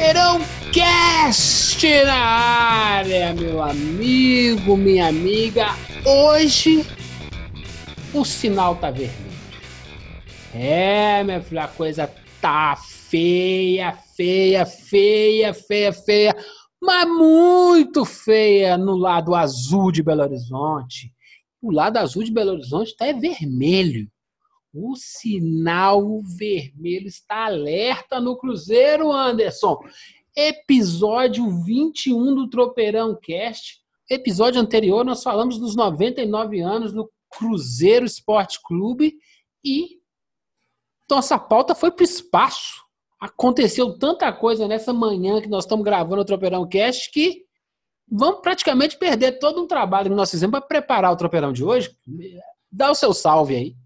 Tropeirão Cast na área, meu amigo, minha amiga. Hoje o sinal tá vermelho. É, minha filha, a coisa tá feia, feia, feia, feia, feia, mas muito feia no lado azul de Belo Horizonte. O lado azul de Belo Horizonte tá é vermelho. O sinal vermelho está alerta no Cruzeiro, Anderson. Episódio 21 do Tropeirão Cast. Episódio anterior nós falamos dos 99 anos do Cruzeiro Esporte Clube e nossa pauta foi para o espaço. Aconteceu tanta coisa nessa manhã que nós estamos gravando o Tropeirão Cast que vamos praticamente perder todo um trabalho que nós fizemos para preparar o Tropeirão de hoje. Dá o seu salve aí.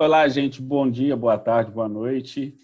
Olá, gente. Bom dia, boa tarde, boa noite.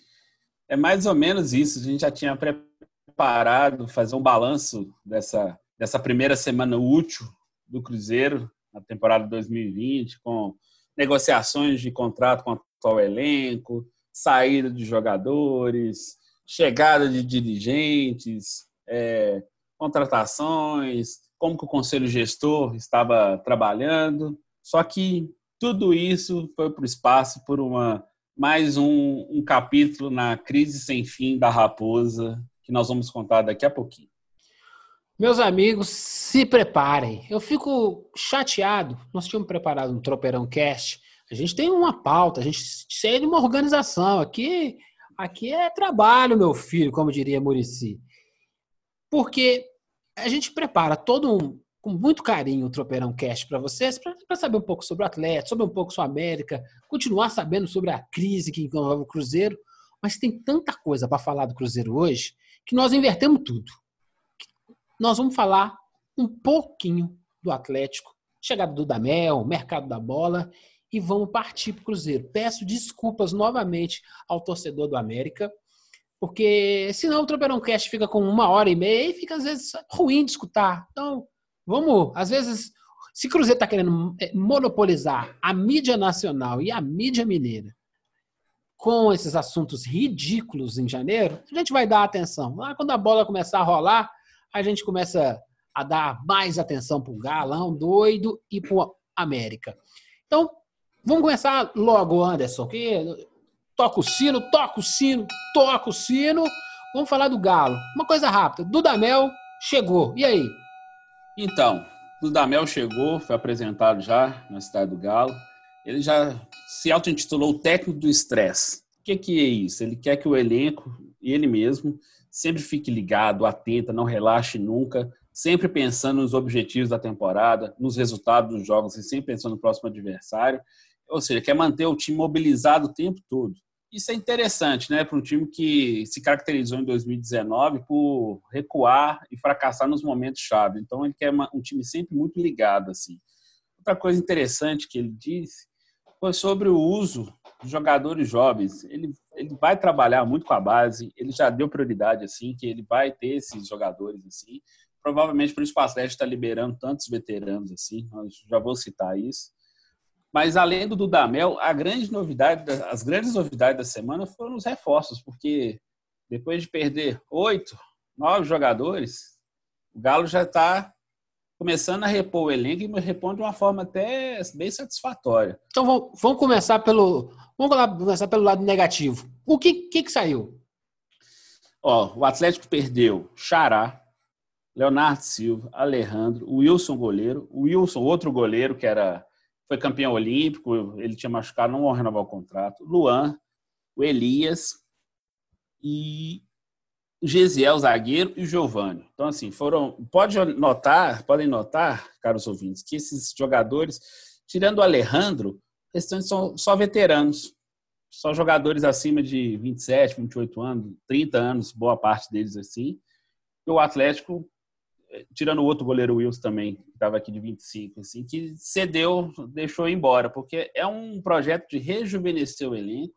É mais ou menos isso. A gente já tinha preparado fazer um balanço dessa, dessa primeira semana útil do Cruzeiro na temporada 2020, com negociações de contrato com o atual elenco, saída de jogadores, chegada de dirigentes, é, contratações, como que o conselho gestor estava trabalhando. Só que tudo isso foi para o espaço por uma mais um, um capítulo na crise sem fim da raposa que nós vamos contar daqui a pouquinho. Meus amigos, se preparem. Eu fico chateado. Nós tínhamos preparado um Tropeirão Cast. A gente tem uma pauta, a gente tem de uma organização. Aqui, aqui é trabalho, meu filho, como diria Murici. Porque a gente prepara todo um, com muito carinho o Tropeirão Cast para vocês, para saber um pouco sobre o Atlético, sobre um pouco sobre a América, continuar sabendo sobre a crise que envolve o Cruzeiro. Mas tem tanta coisa para falar do Cruzeiro hoje que nós invertemos tudo. Nós vamos falar um pouquinho do Atlético, chegada do Damel, mercado da bola e vamos partir para o Cruzeiro. Peço desculpas novamente ao torcedor do América, porque senão o Tropeirão Cast fica com uma hora e meia e fica às vezes ruim de escutar. Então, Vamos, às vezes, se Cruzeiro está querendo é, monopolizar a mídia nacional e a mídia mineira com esses assuntos ridículos em janeiro, a gente vai dar atenção. Lá quando a bola começar a rolar, a gente começa a dar mais atenção para o galão doido e para América. Então, vamos começar logo, Anderson, que toca o sino, toca o sino, toca o sino. Vamos falar do Galo. Uma coisa rápida. Dudamel chegou. E aí? Então, o Dudamel chegou, foi apresentado já na cidade do Galo. Ele já se auto-intitulou o técnico do estresse. O que, que é isso? Ele quer que o elenco ele mesmo sempre fique ligado, atento, não relaxe nunca, sempre pensando nos objetivos da temporada, nos resultados dos jogos e sempre pensando no próximo adversário. Ou seja, quer manter o time mobilizado o tempo todo. Isso é interessante, né, para um time que se caracterizou em 2019 por recuar e fracassar nos momentos chave. Então ele quer um time sempre muito ligado assim. Outra coisa interessante que ele disse foi sobre o uso de jogadores jovens. Ele, ele vai trabalhar muito com a base, ele já deu prioridade assim que ele vai ter esses jogadores assim. Provavelmente por isso o Atlético está liberando tantos veteranos assim. já vou citar isso. Mas além do Dudamel, a grande novidade, as grandes novidades da semana foram os reforços, porque depois de perder oito, nove jogadores, o Galo já está começando a repor o elenco e repõe de uma forma até bem satisfatória. Então vamos, vamos começar pelo vamos começar pelo lado negativo. O que, que, que saiu? Ó, o Atlético perdeu Xará, Leonardo Silva, Alejandro, o Wilson goleiro, o Wilson outro goleiro que era foi campeão olímpico, ele tinha machucado, não vão renovar o contrato. Luan, o Elias e o Gesiel, zagueiro, e o Giovanni. Então, assim, foram. Pode notar, podem notar, caros ouvintes, que esses jogadores, tirando o Alejandro, restantes são só veteranos. só jogadores acima de 27, 28 anos, 30 anos, boa parte deles assim. E o Atlético, tirando o outro goleiro Wilson também, que estava aqui de 25, assim, que cedeu, deixou embora, porque é um projeto de rejuvenescer o elenco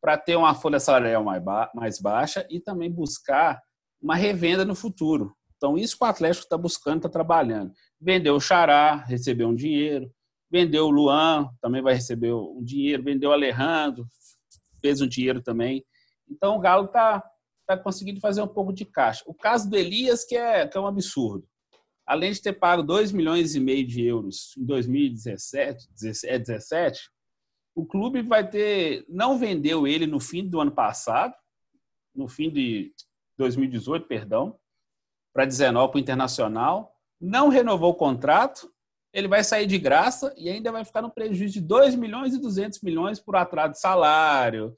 para ter uma folha salarial mais, ba mais baixa e também buscar uma revenda no futuro. Então, isso que o Atlético está buscando, está trabalhando. Vendeu o Xará, recebeu um dinheiro. Vendeu o Luan, também vai receber um dinheiro. Vendeu o Alejandro, fez um dinheiro também. Então, o Galo está tá conseguindo fazer um pouco de caixa. O caso do Elias, que é, que é um absurdo. Além de ter pago 2 milhões e meio de euros em 2017, 17, o clube vai ter. Não vendeu ele no fim do ano passado, no fim de 2018, perdão, para 19 para o Internacional, não renovou o contrato, ele vai sair de graça e ainda vai ficar no prejuízo de 2 milhões e 200 milhões por atraso de salário,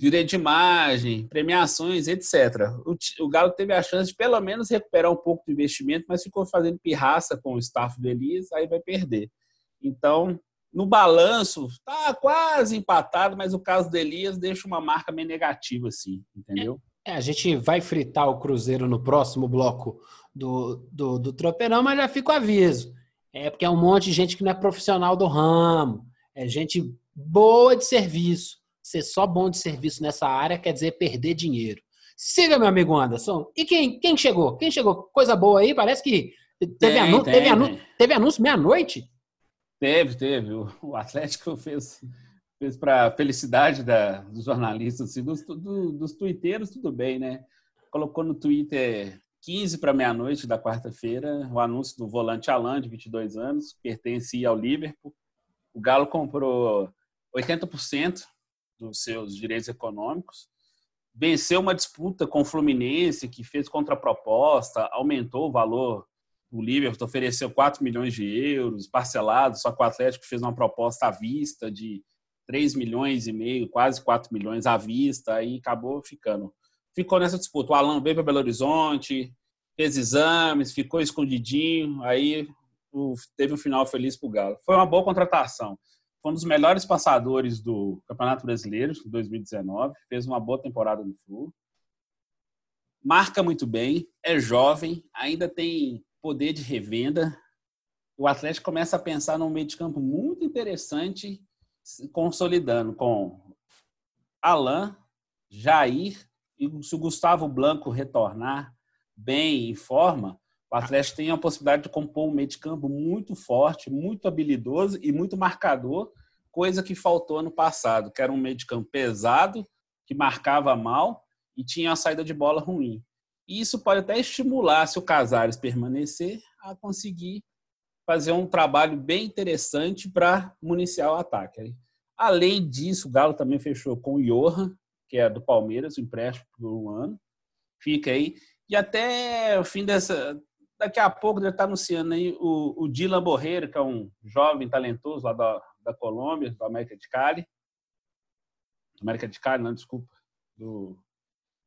direito de imagem, premiações, etc. O, o, Galo teve a chance de pelo menos recuperar um pouco do investimento, mas ficou fazendo pirraça com o staff do Elias, aí vai perder. Então, no balanço, tá quase empatado, mas o caso do Elias deixa uma marca meio negativa, assim, entendeu? É, a gente vai fritar o Cruzeiro no próximo bloco do, do, do Tropeirão, mas já fica o aviso. É porque é um monte de gente que não é profissional do ramo, é gente boa de serviço. Ser só bom de serviço nessa área quer dizer perder dinheiro. Siga, meu amigo Anderson. E quem, quem chegou? Quem chegou? Coisa boa aí? Parece que teve, tem, anúncio, tem, teve, anúncio, teve anúncio meia-noite? Teve, teve. O Atlético fez fez para felicidade da, dos jornalistas, assim, dos, do, dos tuiteiros, tudo bem, né? Colocou no Twitter 15 para meia-noite da quarta-feira o anúncio do volante Alan, de 22 anos, pertencia ao Liverpool. O Galo comprou 80% dos seus direitos econômicos, venceu uma disputa com o Fluminense, que fez contraproposta, aumentou o valor. O Liverpool ofereceu 4 milhões de euros parcelados, só que o Atlético fez uma proposta à vista de 3 milhões e meio, quase 4 milhões à vista, e acabou ficando. Ficou nessa disputa. O Alan veio para Belo Horizonte, fez exames, ficou escondidinho, aí teve um final feliz para o Galo. Foi uma boa contratação. Foi um dos melhores passadores do Campeonato Brasileiro de 2019, fez uma boa temporada no Flu. Marca muito bem, é jovem, ainda tem poder de revenda. O Atlético começa a pensar num meio de campo muito interessante consolidando com Alain, Jair e se o Gustavo Blanco retornar bem em forma, o Atlético tem a possibilidade de compor um meio de campo muito forte, muito habilidoso e muito marcador, coisa que faltou no passado, que era um meio de campo pesado, que marcava mal e tinha a saída de bola ruim. E isso pode até estimular, se o Casares permanecer, a conseguir fazer um trabalho bem interessante para municiar o ataque. Além disso, o Galo também fechou com o Johan, que é do Palmeiras, o empréstimo por um ano. Fica aí. E até o fim dessa. Daqui a pouco deve estar anunciando aí o, o Dylan Borreira, que é um jovem talentoso lá da, da Colômbia, da América de Cali. América de Cali, não, desculpa. Do,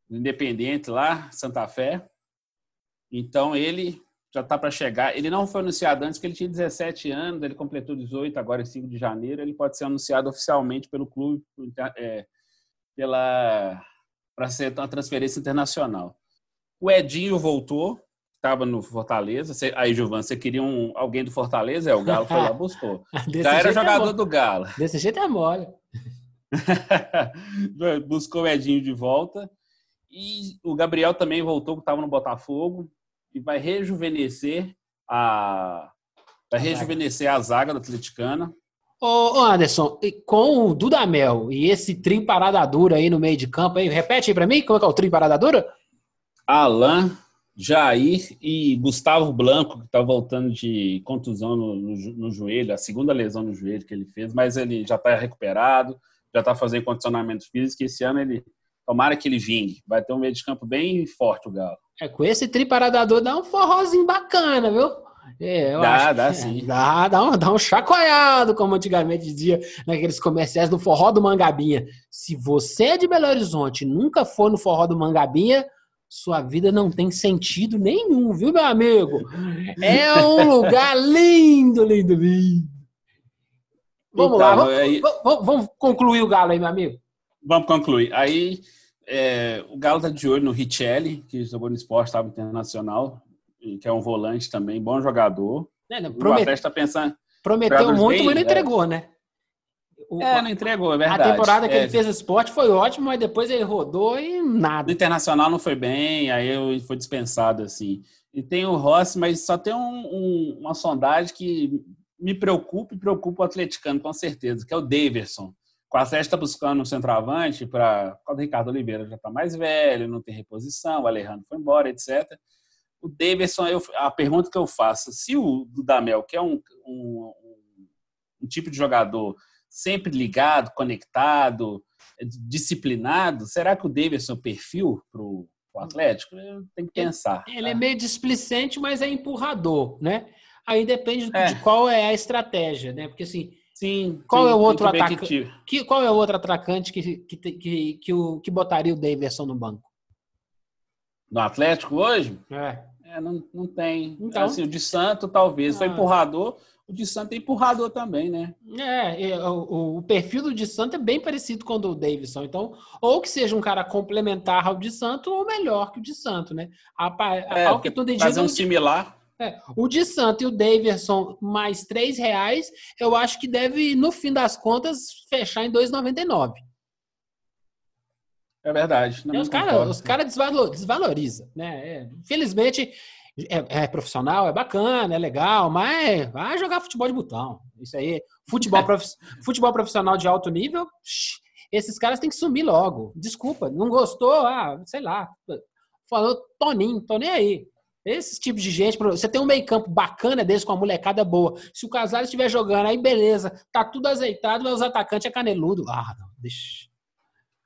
do Independente lá, Santa Fé. Então ele já está para chegar. Ele não foi anunciado antes, porque ele tinha 17 anos, ele completou 18, agora em 5 de janeiro. Ele pode ser anunciado oficialmente pelo clube é, pela para ser uma transferência internacional. O Edinho voltou, estava no Fortaleza. Você, aí, Gilvan, você queria um, alguém do Fortaleza? É, o Galo foi lá buscou. Já era é jogador é do Galo. Desse jeito é mole. Buscou o Edinho de volta. E o Gabriel também voltou, que estava no Botafogo e vai rejuvenescer a vai rejuvenescer a zaga da Atleticana. Ô, Anderson, com o Dudamel e esse trim parada dura aí no meio de campo, aí, repete aí para mim como é que é o trim parada dura? Alain, Jair e Gustavo Blanco, que está voltando de contusão no, no, no, joelho, a segunda lesão no joelho que ele fez, mas ele já está recuperado, já está fazendo condicionamento físico, e esse ano ele, tomara que ele vingue, vai ter um meio de campo bem forte o Galo. É, com esse triparadador dá um forrozinho bacana, viu? É, dá, dá é, sim. Dá, dá, um, dá um chacoalhado, como antigamente dizia naqueles comerciais do forró do Mangabinha. Se você é de Belo Horizonte nunca for no forró do Mangabinha, sua vida não tem sentido nenhum, viu, meu amigo? É um lugar lindo, lindo, lindo. Vamos então, lá, vamos, aí... vamos, vamos, concluir o galo aí, meu amigo. vamos concluir. Aí é, o Galo tá de olho no Richelli, que jogou no esporte, estava internacional, que é um volante também, bom jogador. É, não, O promet- Atlético está pensando. prometeu muito, bem, mas não é. entregou, né? O- É, não entregou, é a verdade. temporada que É, ele fez esporte foi ótima, mas depois ele rodou e No nada. Internacional não foi bem, aí eu foi dispensado, assim. E tem o Rossi, mas só tem um- um- uma sondagem que me preocupa e preocupa o atleticano, com certeza, que é o Daverson. O Atlético está buscando um centroavante para... O Ricardo Oliveira já está mais velho, não tem reposição, o Alejandro foi embora, etc. O Daverson, eu, a pergunta que eu faço, se o Dudamel, que é um, um, um tipo de jogador sempre ligado, conectado, disciplinado, será que o Davidson é o perfil para o Atlético? Eu tenho que pensar. Ele é tá? meio displicente, mas é empurrador, né? Aí depende É. de qual é a estratégia, né? Porque assim, Sim. Qual sim, é o tem outro que ver que qual é o outro atacante que, que, que, que, o, que botaria o Daverson no banco? No Atlético hoje? É. É, não, não tem. Então? Assim, o de Santo, talvez. Foi Ah. empurrador. O de Santo é empurrador também, né? É, é, o, o perfil do de Santo é bem parecido com o do Davidson. Então, ou que seja um cara complementar ao de Santo, ou melhor que o de Santo, né? A, pa- É, ao que tudo indica, Fazer um o de- similar. é, o de Santo e o Davidson mais três reais, eu acho que deve, no fim das contas, fechar em 2,99. É verdade. Os caras os cara desvalo- desvaloriza, né? É, infelizmente, é, é profissional, é bacana, é legal, mas vai jogar futebol de botão. Isso aí, futebol, profi- futebol profissional de alto nível, esses caras têm que sumir logo. Desculpa, não gostou? Ah, sei lá. Falou Toninho, tô nem aí. Esses tipos de gente, você tem um meio campo bacana desse com a molecada boa. Se o Casares estiver jogando, aí beleza, tá tudo azeitado, mas os atacantes é caneludo. Ah, não, deixa.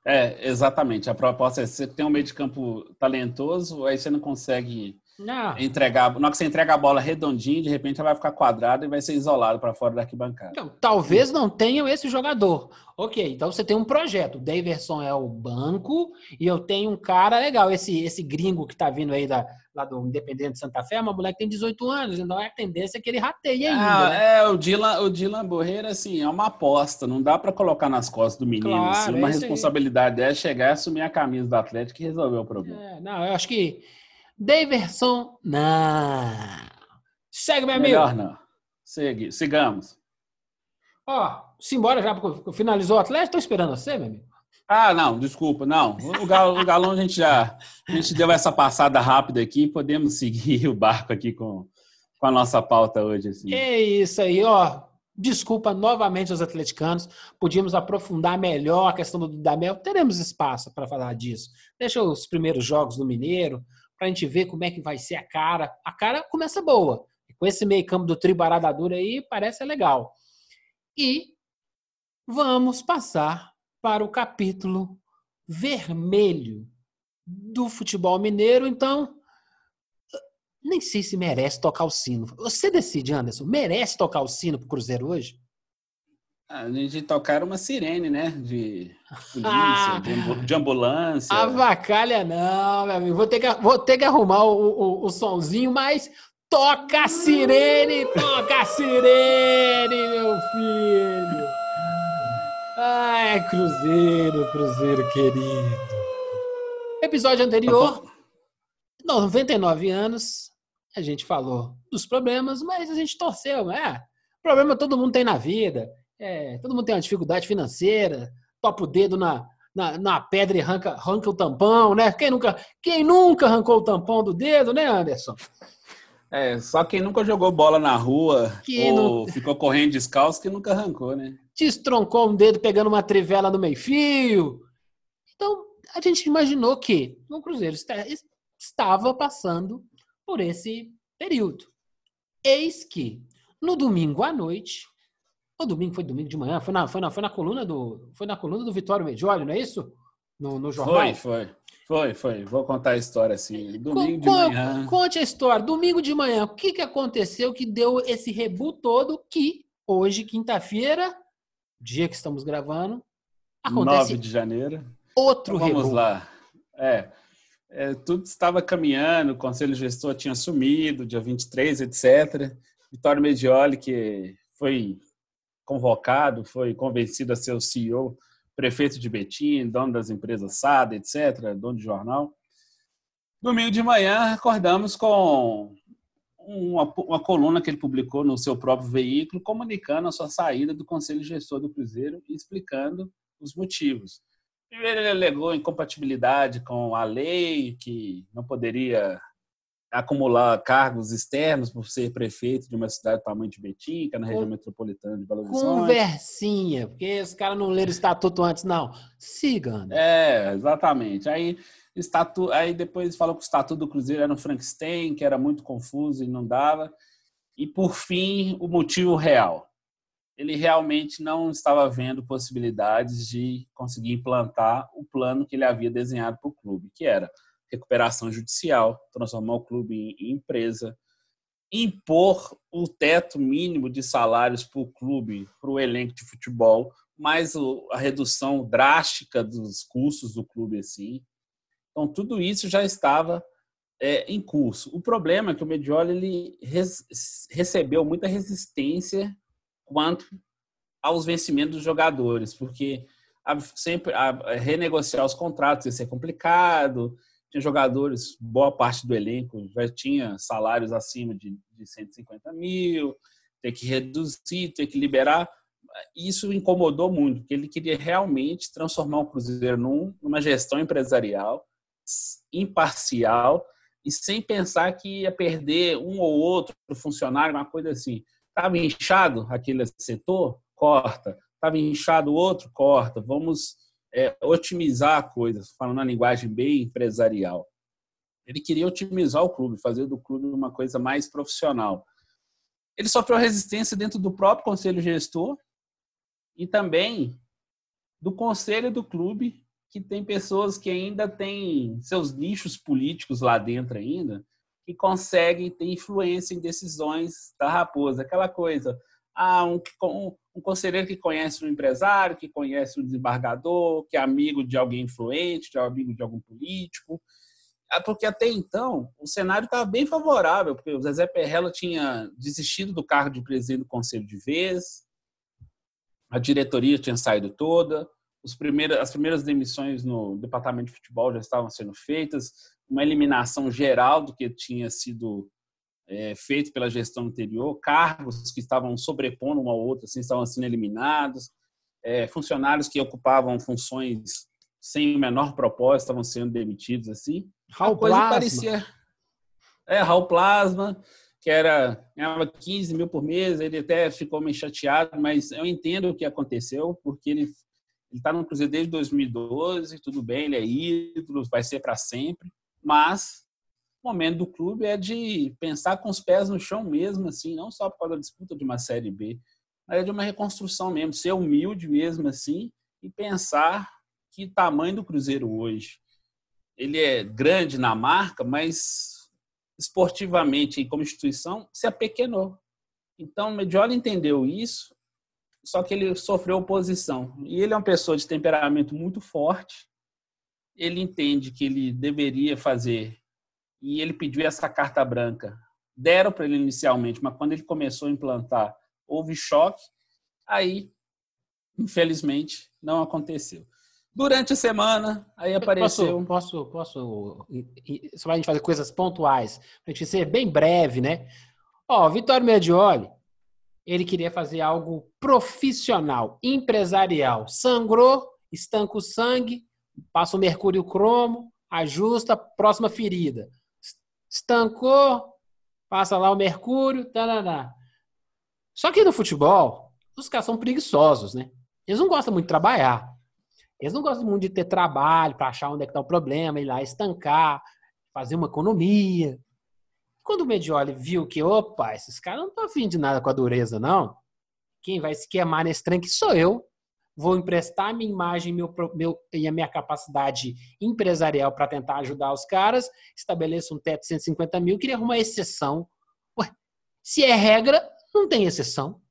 É, exatamente. A proposta é você tem um meio de campo talentoso, aí você não consegue Não. entregar. Na hora que você entrega a bola redondinha, de repente ela vai ficar quadrada e vai ser isolado para fora da arquibancada. Então, talvez não tenham esse jogador. Ok, então você tem um projeto. O Daverson é o banco e eu tenho um cara legal. Esse, esse gringo que tá vindo aí da, lá do Independente de Santa Fé, é uma mulher que tem 18 anos, então a tendência é que ele rateie ainda. Ah, né? é, o Dylan, o Dylan Borreira, assim, é uma aposta. Não dá para colocar nas costas do menino. Claro, assim, é uma aí. responsabilidade dela é chegar e assumir a camisa do Atlético e resolver o problema. É, não, eu acho que Daverson, não. Segue, meu amigo. Melhor não. Segui, sigamos. Ó, simbora já, porque finalizou o Atlético. Tô esperando você, meu amigo. Ah, não, desculpa, não. O, Galo, o Galão a gente já a gente deu essa passada rápida aqui, podemos seguir o barco aqui com, com a nossa pauta hoje. Assim. É isso aí, ó. Desculpa novamente os atleticanos. Podíamos aprofundar melhor a questão do Dudamel. Teremos espaço para falar disso. Deixa os primeiros jogos do Mineiro, para a gente ver como é que vai ser a cara. A cara começa boa. Com esse meio campo do Tribarada Dura aí, parece legal. E vamos passar para o capítulo vermelho do futebol mineiro. Então, nem sei se merece tocar o sino. Você decide, Anderson, merece tocar o sino pro Cruzeiro hoje? A gente tocar uma sirene, né? De polícia, Ah. de, ambu- de ambulância. Avacalha não, meu amigo. Vou ter que, vou ter que arrumar o, o, o sonzinho, mas toca a sirene, toca a sirene, meu filho. Ai, Cruzeiro, Cruzeiro querido. Episódio anterior, 99 anos, a gente falou dos problemas, mas a gente torceu. É, problema todo mundo tem na vida. É, todo mundo tem uma dificuldade financeira, topa o dedo na, na, na pedra e arranca, arranca o tampão, né? Quem nunca, quem nunca arrancou o tampão do dedo, né, Anderson? É, só quem nunca jogou bola na rua Quem ou ficou correndo descalço que nunca arrancou, né? Destroncou um dedo pegando uma trivela no meio-fio. Então, a gente imaginou que o Cruzeiro estava passando por esse período. Eis que, no domingo à noite, o domingo foi domingo de manhã, foi na, foi na, foi na coluna do foi na coluna do Vitório Medioli, não é isso? No, no jornal. Foi, foi. Foi, foi. Vou contar a história assim. Domingo de manhã. Conte a história. Domingo de manhã, o que, que aconteceu que deu esse rebu todo que hoje, quinta-feira, dia que estamos gravando, acontece 9 de janeiro. outro Então, vamos rebu. lá. É, é, tudo estava caminhando, o Conselho Gestor tinha assumido, dia 23, etc. Vitório Medioli, que foi convocado, foi convencido a ser o CEO prefeito de Betim, dono das empresas SAD, etc., dono de jornal. Domingo de manhã, acordamos com uma, uma, coluna que ele publicou no seu próprio veículo, comunicando a sua saída do Conselho Gestor do Cruzeiro e explicando os motivos. Primeiro, ele alegou incompatibilidade com a lei, que não poderia acumular cargos externos por ser prefeito de uma cidade do tamanho de Betim, que é na região metropolitana de Belo Horizonte. Conversinha, porque os caras não leram o estatuto antes, não. Siga, É, exatamente. Aí, estatu... Aí depois falou que o estatuto do Cruzeiro era no Frankenstein, que era muito confuso e não dava. E, por fim, o motivo real. Ele realmente não estava vendo possibilidades de conseguir implantar o plano que ele havia desenhado para o clube, que era recuperação judicial, transformar o clube em empresa, impor o teto mínimo de salários para o clube, para o elenco de futebol, mais a redução drástica dos custos do clube assim. Então tudo isso já estava é, em curso. O problema é que o Medioli ele recebeu muita resistência quanto aos vencimentos dos jogadores, porque a, sempre a, renegociar os contratos ia ser complicado, tinha jogadores, boa parte do elenco já tinha salários acima de, de 150 mil, ter que reduzir, ter que liberar. Isso incomodou muito, porque ele queria realmente transformar o Cruzeiro num, numa gestão empresarial imparcial e sem pensar que ia perder um ou outro funcionário, uma coisa assim. Estava inchado aquele setor? Corta. Estava inchado outro? Corta. Vamos é, otimizar a coisa, falando na linguagem bem empresarial. Ele queria otimizar o clube, fazer do clube uma coisa mais profissional. Ele sofreu resistência dentro do próprio conselho gestor e também do conselho do clube, que tem pessoas que ainda têm seus nichos políticos lá dentro ainda, que conseguem ter influência em decisões da raposa. Aquela coisa, ah, um, um, um conselheiro que conhece um empresário, que conhece um desembargador, que é amigo de alguém influente, que é amigo de algum político. Ah, porque até então o cenário estava bem favorável, porque o Zezé Perrella tinha desistido do cargo de presidente do conselho de vez, a diretoria tinha saído toda, os primeiros, as primeiras demissões no departamento de futebol já estavam sendo feitas, uma eliminação geral do que tinha sido é, feito pela gestão anterior, cargos que estavam sobrepondo um ao outro, assim, estavam sendo eliminados, é, funcionários que ocupavam funções sem o menor propósito estavam sendo demitidos, assim. Raul Plasma. parecia... É, Raul Plasma, que era ganhava 15 mil por mês, ele até ficou meio chateado, mas eu entendo o que aconteceu, porque ele ele está no Cruzeiro desde 2012, tudo bem, ele é ídolo, vai ser para sempre, mas momento do clube é de pensar com os pés no chão mesmo, assim, não só por causa da disputa de uma Série B, mas é de uma reconstrução mesmo, ser humilde mesmo, assim, e pensar que tamanho do Cruzeiro hoje. Ele é grande na marca, mas esportivamente e como instituição se apequenou. Então, o Mediola entendeu isso, só que ele sofreu oposição. E ele é uma pessoa de temperamento muito forte. Ele entende que ele deveria fazer e ele pediu essa carta branca. Deram para ele inicialmente, mas quando ele começou a implantar, houve choque. Aí, infelizmente, não aconteceu. Durante a semana, aí apareceu. Posso, posso, posso. Só a gente fazer coisas pontuais, para a gente ser bem breve, né? Ó, Vitório Medioli, ele queria fazer algo profissional, empresarial. Sangrou, estanca o sangue, passa o mercúrio cromo, ajusta, próxima ferida estancou, passa lá o mercúrio, tarará. Só que no futebol, os caras são preguiçosos, né? Eles não gostam muito de trabalhar. Eles não gostam muito de ter trabalho para achar onde é que está o problema, ir lá estancar, fazer uma economia. Quando o Medioli viu que, opa, esses caras não estão afim de nada com a dureza, não. Quem vai se queimar nesse tranque sou eu vou emprestar minha imagem meu, meu, e a minha capacidade empresarial para tentar ajudar os caras, estabeleço um teto de 150 mil, queria arrumar exceção. Ué, se é regra, não tem exceção.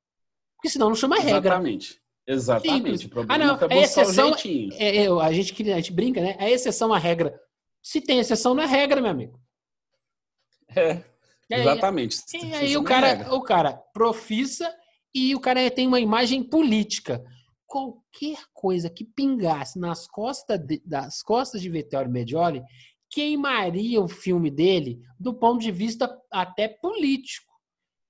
Porque senão não chama regra. Exatamente. Exatamente. ah, não, é exceção. É, é, a, gente, a gente brinca, né? É exceção à regra. Se tem exceção, não é regra, meu amigo. É. Exatamente. E aí, e aí o, cara, o cara profissa e o cara tem uma imagem política qualquer coisa que pingasse nas costas de, das costas de Vittorio Medioli queimaria o filme dele do ponto de vista até político.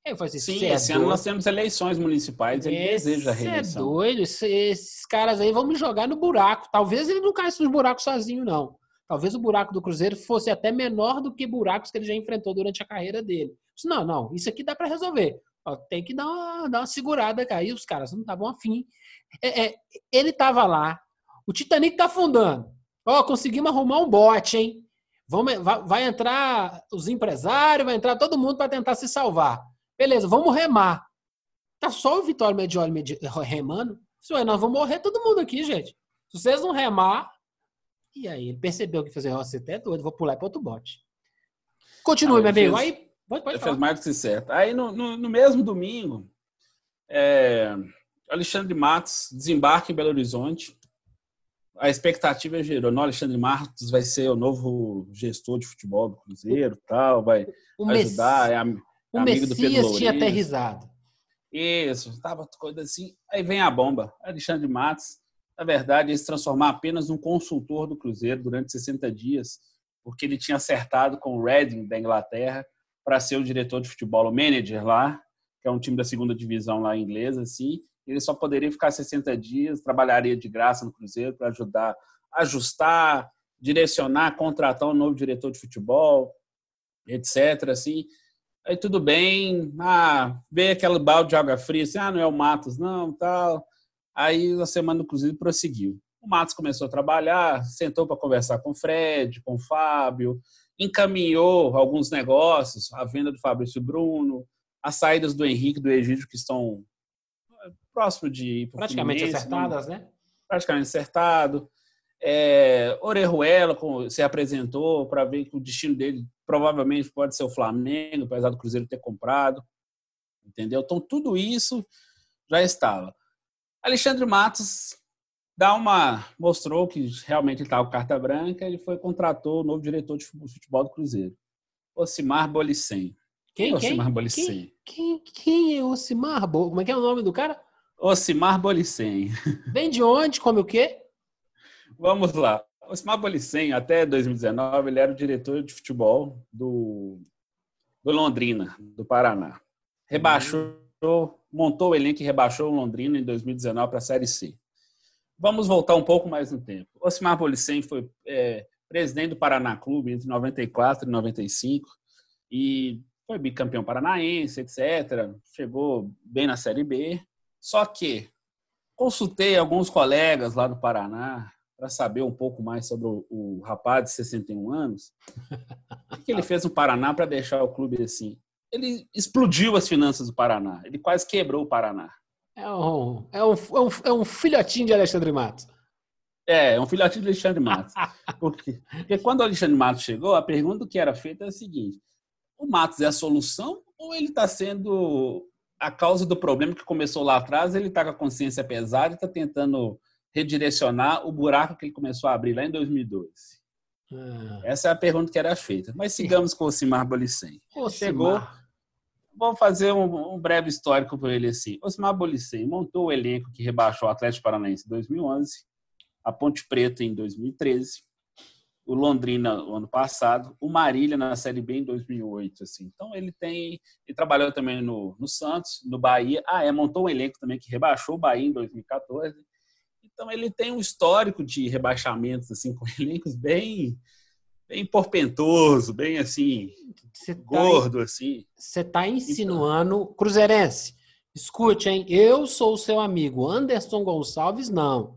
Eu falei assim, Sim, é esse ano nós temos eleições municipais, ele esse deseja a é reeleição. é doido, esses caras aí vão me jogar no buraco. Talvez ele não caia no buraco sozinho, não. Talvez o buraco do Cruzeiro fosse até menor do que buracos que ele já enfrentou durante a carreira dele. Não, não, isso aqui dá para resolver. tem que dar uma, dar uma segurada, cara. E os caras não estavam afim. É, é, ele estava lá, o Titanic tá afundando. Ó, conseguimos arrumar um bote, hein? Vamos, vai, vai entrar os empresários, vai entrar todo mundo para tentar se salvar. Beleza, vamos remar. Tá só o Vitório Medioli remando? Ué, nós vamos morrer todo mundo aqui, gente. Se vocês não remar. E aí, ele percebeu que fazer, você até doido, vou pular para outro bote. Continue, ah, meu amigo. Aí, pode, pode fez mais do que certo. Aí, no, no, no mesmo domingo, é, Alexandre Matos desembarca em Belo Horizonte. A expectativa gerou. Não, Alexandre Matos vai ser o novo gestor de futebol do Cruzeiro, tal, vai o ajudar. É, o amigo Messias tinha aterrizado. Isso, estava coisa assim. Aí vem a bomba. Alexandre Matos, na verdade, ele se transformar apenas num consultor do Cruzeiro durante 60 dias, porque ele tinha acertado com o Reading da Inglaterra para ser o diretor de futebol, o manager lá, que é um time da segunda divisão lá inglesa, assim. Ele só poderia ficar 60 dias, trabalharia de graça no Cruzeiro para ajudar ajustar, direcionar, contratar um novo diretor de futebol, etc. Assim. Aí tudo bem, ah, veio aquele balde de água fria, assim, ah, não é o Matos, não, tal. Aí a semana do Cruzeiro prosseguiu. O Matos começou a trabalhar, sentou para conversar com o Fred, com o Fábio, encaminhou alguns negócios, a venda do Fabrício Bruno, as saídas do Henrique do Egídio, que estão próximo de ir Praticamente acertadas, né? Praticamente acertado. É, Orejuela se apresentou para ver que o destino dele provavelmente pode ser o Flamengo, apesar do Cruzeiro ter comprado. Entendeu? Então, tudo isso já estava. Alexandre Matos dá uma mostrou que realmente estava com carta branca, ele foi contratou o novo diretor de futebol do Cruzeiro, Osimar Bolicem. Quem, quem é Osimar Bolicem? Quem, quem, quem é Osimar? Como é que é o nome do cara? Osimar Bolicem. Vem de onde? Come o quê? Vamos lá. Osmar Bolicem, até 2019, ele era o diretor de futebol do, do Londrina, do Paraná. Rebaixou, montou o elenco e rebaixou o Londrina em 2019 para a Série C. Vamos voltar um pouco mais no tempo. Osmar Bolicem foi é, presidente do Paraná Clube entre 94 e 95 e foi bicampeão paranaense, etc. Chegou bem na Série B. Só que consultei alguns colegas lá do Paraná para saber um pouco mais sobre o, o rapaz de 61 anos, o que ele fez no Paraná para deixar o clube assim? Ele explodiu as finanças do Paraná. Ele quase quebrou o Paraná. É um, é um, é um, é um filhotinho de Alexandre Matos. É, é um filhotinho de Alexandre Matos. Porque, porque quando o Alexandre Matos chegou, a pergunta que era feita é a seguinte: o Matos é a solução ou ele está sendo a causa do problema que começou lá atrás? Ele está com a consciência pesada e está tentando redirecionar o buraco que ele começou a abrir lá em 2012? Ah. Essa é a pergunta que era feita. Mas sigamos com o Simar Bolicem. Chegou. Vamos fazer um, um, breve histórico para ele assim. Simar Bolicem montou o elenco que rebaixou o Atlético Paranaense em 2011, a Ponte Preta em 2013, o Londrina no ano passado, o Marília na Série B em 2008. Assim. Então ele tem, ele trabalhou também no, no Santos, no Bahia. Ah, é, montou um elenco também que rebaixou o Bahia em 2014 então ele tem um histórico de rebaixamentos assim com elencos bem bem porpentoso, bem assim, tá gordo assim. Você está insinuando então... Cruzeirense. Escute, hein? Eu sou o seu amigo Anderson Gonçalves, não.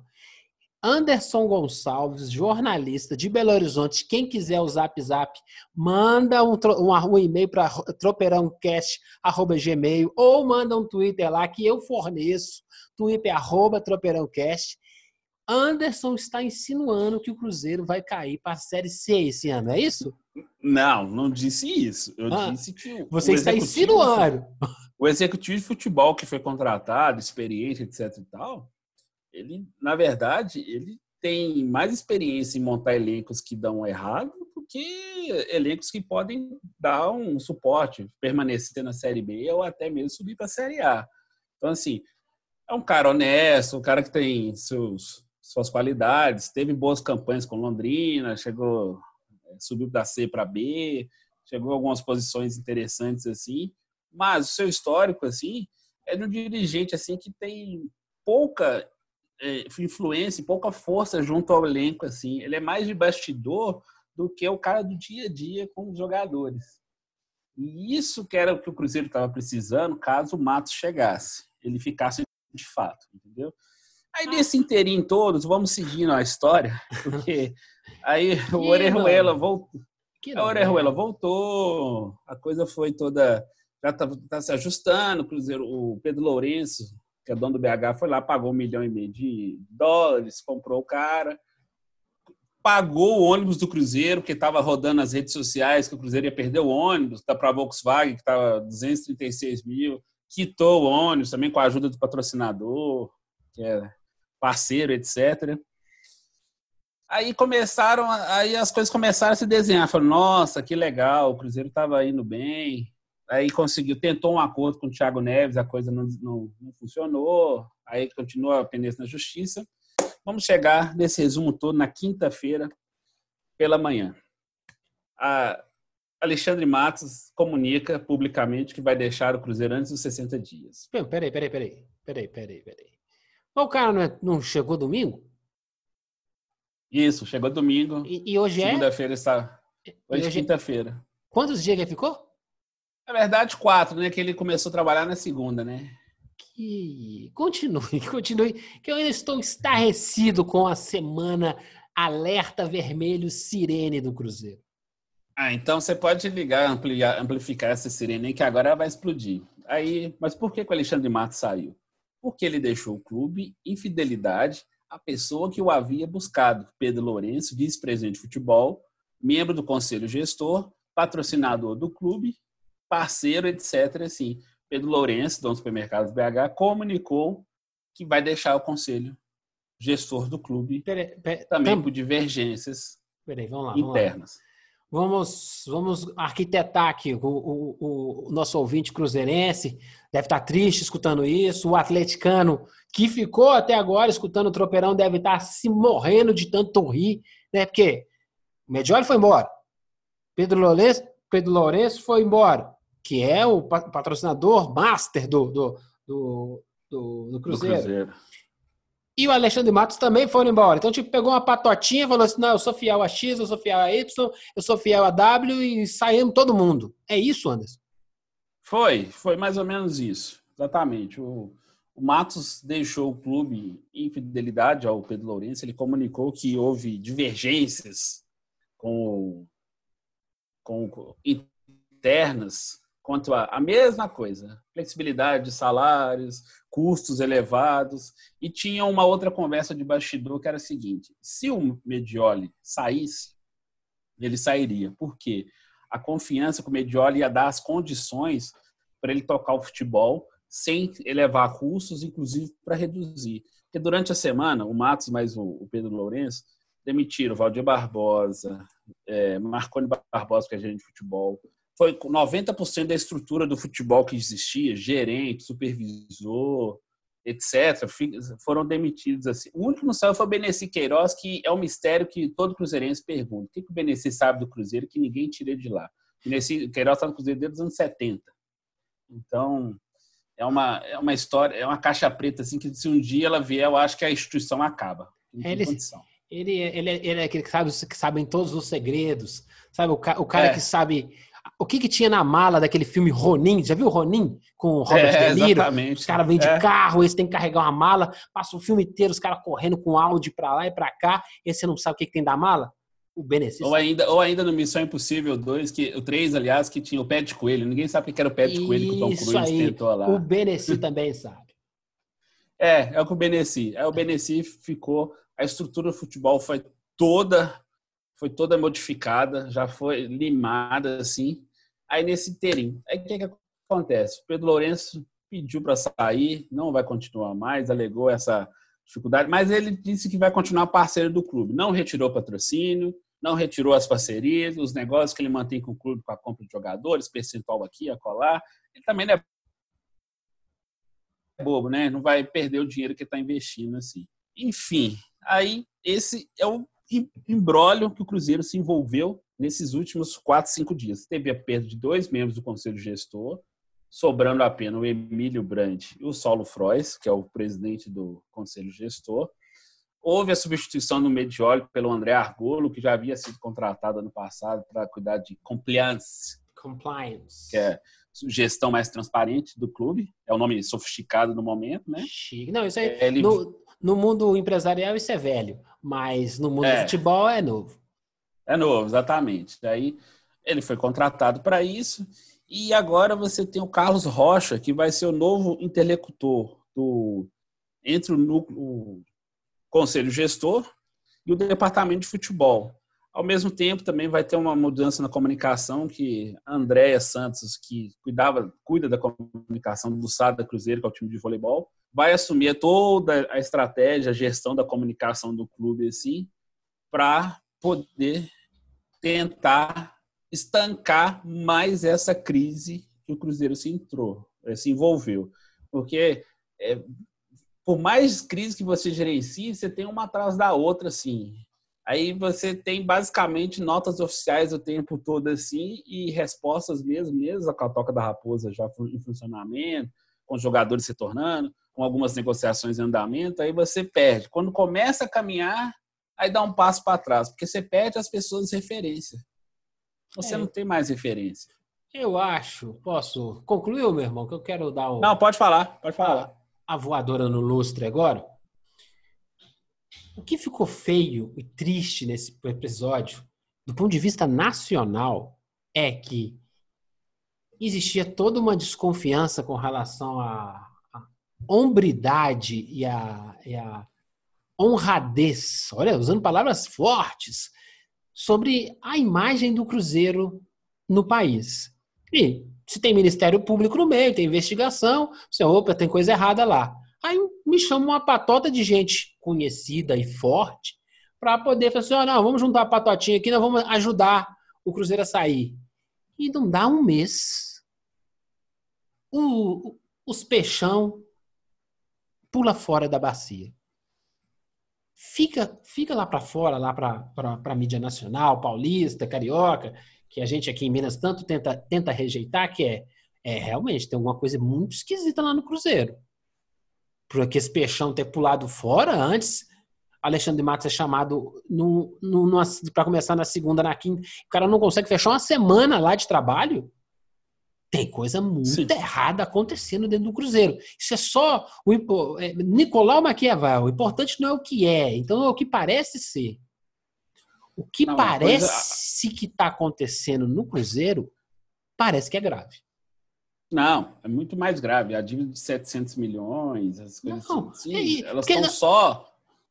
Anderson Gonçalves, jornalista de Belo Horizonte. Quem quiser o Zap Zap, manda um, um, um e-mail para tropeirãocast.gmail ou manda um Twitter lá que eu forneço. Twitter arroba tropeirãocast. Anderson está insinuando que o Cruzeiro vai cair para a Série C esse ano, é isso? Não, não disse isso. Eu ah, disse que. Você está insinuando. O executivo de futebol que foi contratado, experiente, etc e tal, ele, na verdade, ele tem mais experiência em montar elencos que dão errado do que elencos que podem dar um suporte, permanecer na Série B ou até mesmo subir para a Série A. Então, assim, é um cara honesto, um cara que tem seus, suas qualidades, teve boas campanhas com Londrina, chegou, é, subiu da C para B, chegou a algumas posições interessantes assim, mas o seu histórico assim é de um dirigente assim que tem pouca é, influência, pouca força junto ao elenco assim. Ele é mais de bastidor do que o cara do dia a dia com os jogadores. E isso que era o que o Cruzeiro estava precisando caso o Matos chegasse, ele ficasse de fato, entendeu? Aí nesse inteirinho todos, vamos seguindo a história, porque aí o Orejuela voltou. A Orejuela voltou, a coisa foi toda. Já está tá se ajustando. O Cruzeiro, o Pedro Lourenço, que é dono do BH, foi lá, pagou um milhão e meio de dólares, comprou o cara, pagou o ônibus do Cruzeiro, que estava rodando nas redes sociais que o Cruzeiro ia perder o ônibus, da para a Volkswagen, que estava 236 mil, quitou o ônibus também com a ajuda do patrocinador, que é parceiro, etc. Aí começaram, aí as coisas começaram a se desenhar. Falei, nossa, que legal, o Cruzeiro estava indo bem. Aí conseguiu, tentou um acordo com o Thiago Neves, a coisa não, não, não funcionou. Aí continua a pendência na justiça. Vamos chegar nesse resumo todo na quinta-feira pela manhã. A Alexandre Matos comunica publicamente que vai deixar o Cruzeiro antes dos 60 dias. Peraí, peraí, peraí. Peraí, peraí, peraí. Mas o cara não, é, não chegou domingo? Isso, chegou domingo. E, e hoje é? Segunda-feira está. Hoje, é quinta-feira. Quantos dias que ele ficou? Na verdade, quatro, né? Que ele começou a trabalhar na segunda, né? Que continue, continue, que eu ainda estou estarrecido com a semana alerta vermelho sirene do Cruzeiro. Ah, então você pode ligar, ampliar, amplificar essa sirene que agora vai explodir. Aí, mas por que, que o Alexandre Matos saiu? Porque ele deixou o clube em fidelidade à pessoa que o havia buscado, Pedro Lourenço, vice-presidente de futebol, membro do conselho gestor, patrocinador do clube, parceiro, etc. Assim, Pedro Lourenço, dono do supermercado BH, comunicou que vai deixar o conselho gestor do clube também tam... por divergências peraí, vamos lá, internas. Vamos, vamos, vamos arquitetar aqui. O, o, o, nosso ouvinte cruzeirense deve estar triste escutando isso. O atleticano que ficou até agora escutando o tropeirão deve estar se morrendo de tanto rir, né? Porque o Medioli foi embora. Pedro Lourenço, Pedro Lourenço foi embora que é o patrocinador master do, do, do, do, do Cruzeiro. Cruzeiro. E o Alexandre Matos também foram embora. Então, tipo, pegou uma patotinha e falou assim: não, eu sou fiel a X, eu sou fiel a Y, eu sou fiel a W e saímos todo mundo. É isso, Anderson? Foi, foi mais ou menos isso. Exatamente. O, o Matos deixou o clube em fidelidade ao Pedro Lourenço. Ele comunicou que houve divergências com, com internas quanto a, a mesma coisa, flexibilidade de salários, custos elevados, e tinha uma outra conversa de bastidor que era a seguinte: se o Medioli saísse, ele sairia. Por quê? A confiança que o Medioli ia dar as condições para ele tocar o futebol sem elevar custos, inclusive para reduzir. Porque durante a semana, o Matos mais o Pedro Lourenço demitiram Valdir Barbosa, é, Marconi Barbosa, que é gerente de futebol, foi 90% da estrutura do futebol que existia, gerente, supervisor, etc., foram demitidos assim. O único que não saiu foi o Beneci Queiroz, que é um mistério que todo cruzeirense pergunta. O que, que o Beneci sabe do Cruzeiro que ninguém tira de lá? O Beneci Queiroz está no Cruzeiro desde os anos 70. Então, é uma, é uma história, é uma caixa preta, assim, que se um dia ela vier, eu acho que a instituição acaba. Ele, ele, ele, ele é aquele que sabe, que sabe todos os segredos, sabe? O, o cara é. que sabe o que, que tinha na mala daquele filme Ronin? Já viu Ronin? Com o Robert é, De Niro? Exatamente. Os caras vêm de é. carro, esse tem que carregar uma mala, passa o filme inteiro, os caras correndo com áudio pra lá e pra cá, e você não sabe o que, que tem da mala? O benefício. Ou ainda, ou ainda no Missão Impossível 2, que, o 3, aliás, que tinha o pé de coelho. Ninguém sabe o que era o pé de coelho que o Tom Cruise aí, tentou lá. O Beneci também sabe. É, é o que o Beneci. É, o Beneci ficou. A estrutura do futebol foi toda foi toda modificada, já foi limada, assim. Aí nesse inteirinho, aí o que, que acontece? Pedro Lourenço pediu para sair, não vai continuar mais, alegou essa dificuldade, mas ele disse que vai continuar parceiro do clube. Não retirou patrocínio, não retirou as parcerias, os negócios que ele mantém com o clube, com a compra de jogadores, percentual aqui, a colar. Ele também não é bobo, né? Não vai perder o dinheiro que está investindo assim. Enfim, aí esse é o embrólio que o Cruzeiro se envolveu nesses últimos quatro, cinco dias. Teve a perda de dois membros do conselho gestor, sobrando apenas o Emílio Brandt e o Saulo Frois, que é o presidente do conselho gestor. Houve a substituição no Medioli pelo André Argolo, que já havia sido contratado ano passado para cuidar de compliance. Compliance. Que é gestão mais transparente do clube. É o um nome sofisticado no momento, né? Chique. Não, isso aí. É, ele... no, no, mundo empresarial isso é velho, mas no mundo é. do futebol é novo. É novo, exatamente. Daí ele foi contratado para isso e agora você tem o Carlos Rocha, que vai ser o novo interlocutor do, entre o, núcleo, o conselho gestor e o departamento de futebol. Ao mesmo tempo, também vai ter uma mudança na comunicação, que a Andréia Santos, que cuidava, cuida da comunicação do Sada Cruzeiro, que é o time de voleibol, vai assumir toda a estratégia, a gestão da comunicação do clube, assim, para poder tentar estancar mais essa crise que o Cruzeiro se entrou, eh, se envolveu. Porque é, por mais crise que você gerencie, você tem uma atrás da outra, assim. Aí você tem basicamente notas oficiais o tempo todo assim e respostas mesmo, mesmo com a toca da raposa já em funcionamento, com os jogadores se tornando, com algumas negociações em andamento, aí você perde. Quando começa a caminhar, aí dá um passo para trás, porque você perde as pessoas de referência. Você é. não tem mais referência. Eu acho. Posso concluir, meu irmão, que eu quero dar o. Não, pode falar, pode falar. A, a voadora no lustre agora. O que ficou feio e triste nesse episódio, do ponto de vista nacional, é que existia toda uma desconfiança com relação à hombridade e à, e à honradez, olha, usando palavras fortes, sobre a imagem do Cruzeiro no país. E se tem Ministério Público no meio, tem investigação, você, opa, tem coisa errada lá. Aí me chama uma patota de gente conhecida e forte para poder falar assim: oh, não, vamos juntar a patotinha aqui, nós vamos ajudar o Cruzeiro a sair. E não dá um mês. O, os peixão pula fora da bacia. Fica, fica lá para fora, lá para a mídia nacional, paulista, carioca, que a gente aqui em Minas tanto tenta, tenta rejeitar, que é, é realmente tem alguma coisa muito esquisita lá no Cruzeiro. Porque esse peixão ter pulado fora antes, Alexandre Matos é chamado para começar na segunda, na quinta, o cara não consegue fechar uma semana lá de trabalho tem coisa muito Sim. errada acontecendo dentro do Cruzeiro. Isso é só o é, Nicolau Maquiavel. O importante não é o que é, então é o que parece ser. O que não, parece coisa... que está acontecendo no Cruzeiro parece que é grave. Não, é muito mais grave. A dívida de 700 milhões, as coisas não, assim, é, elas são só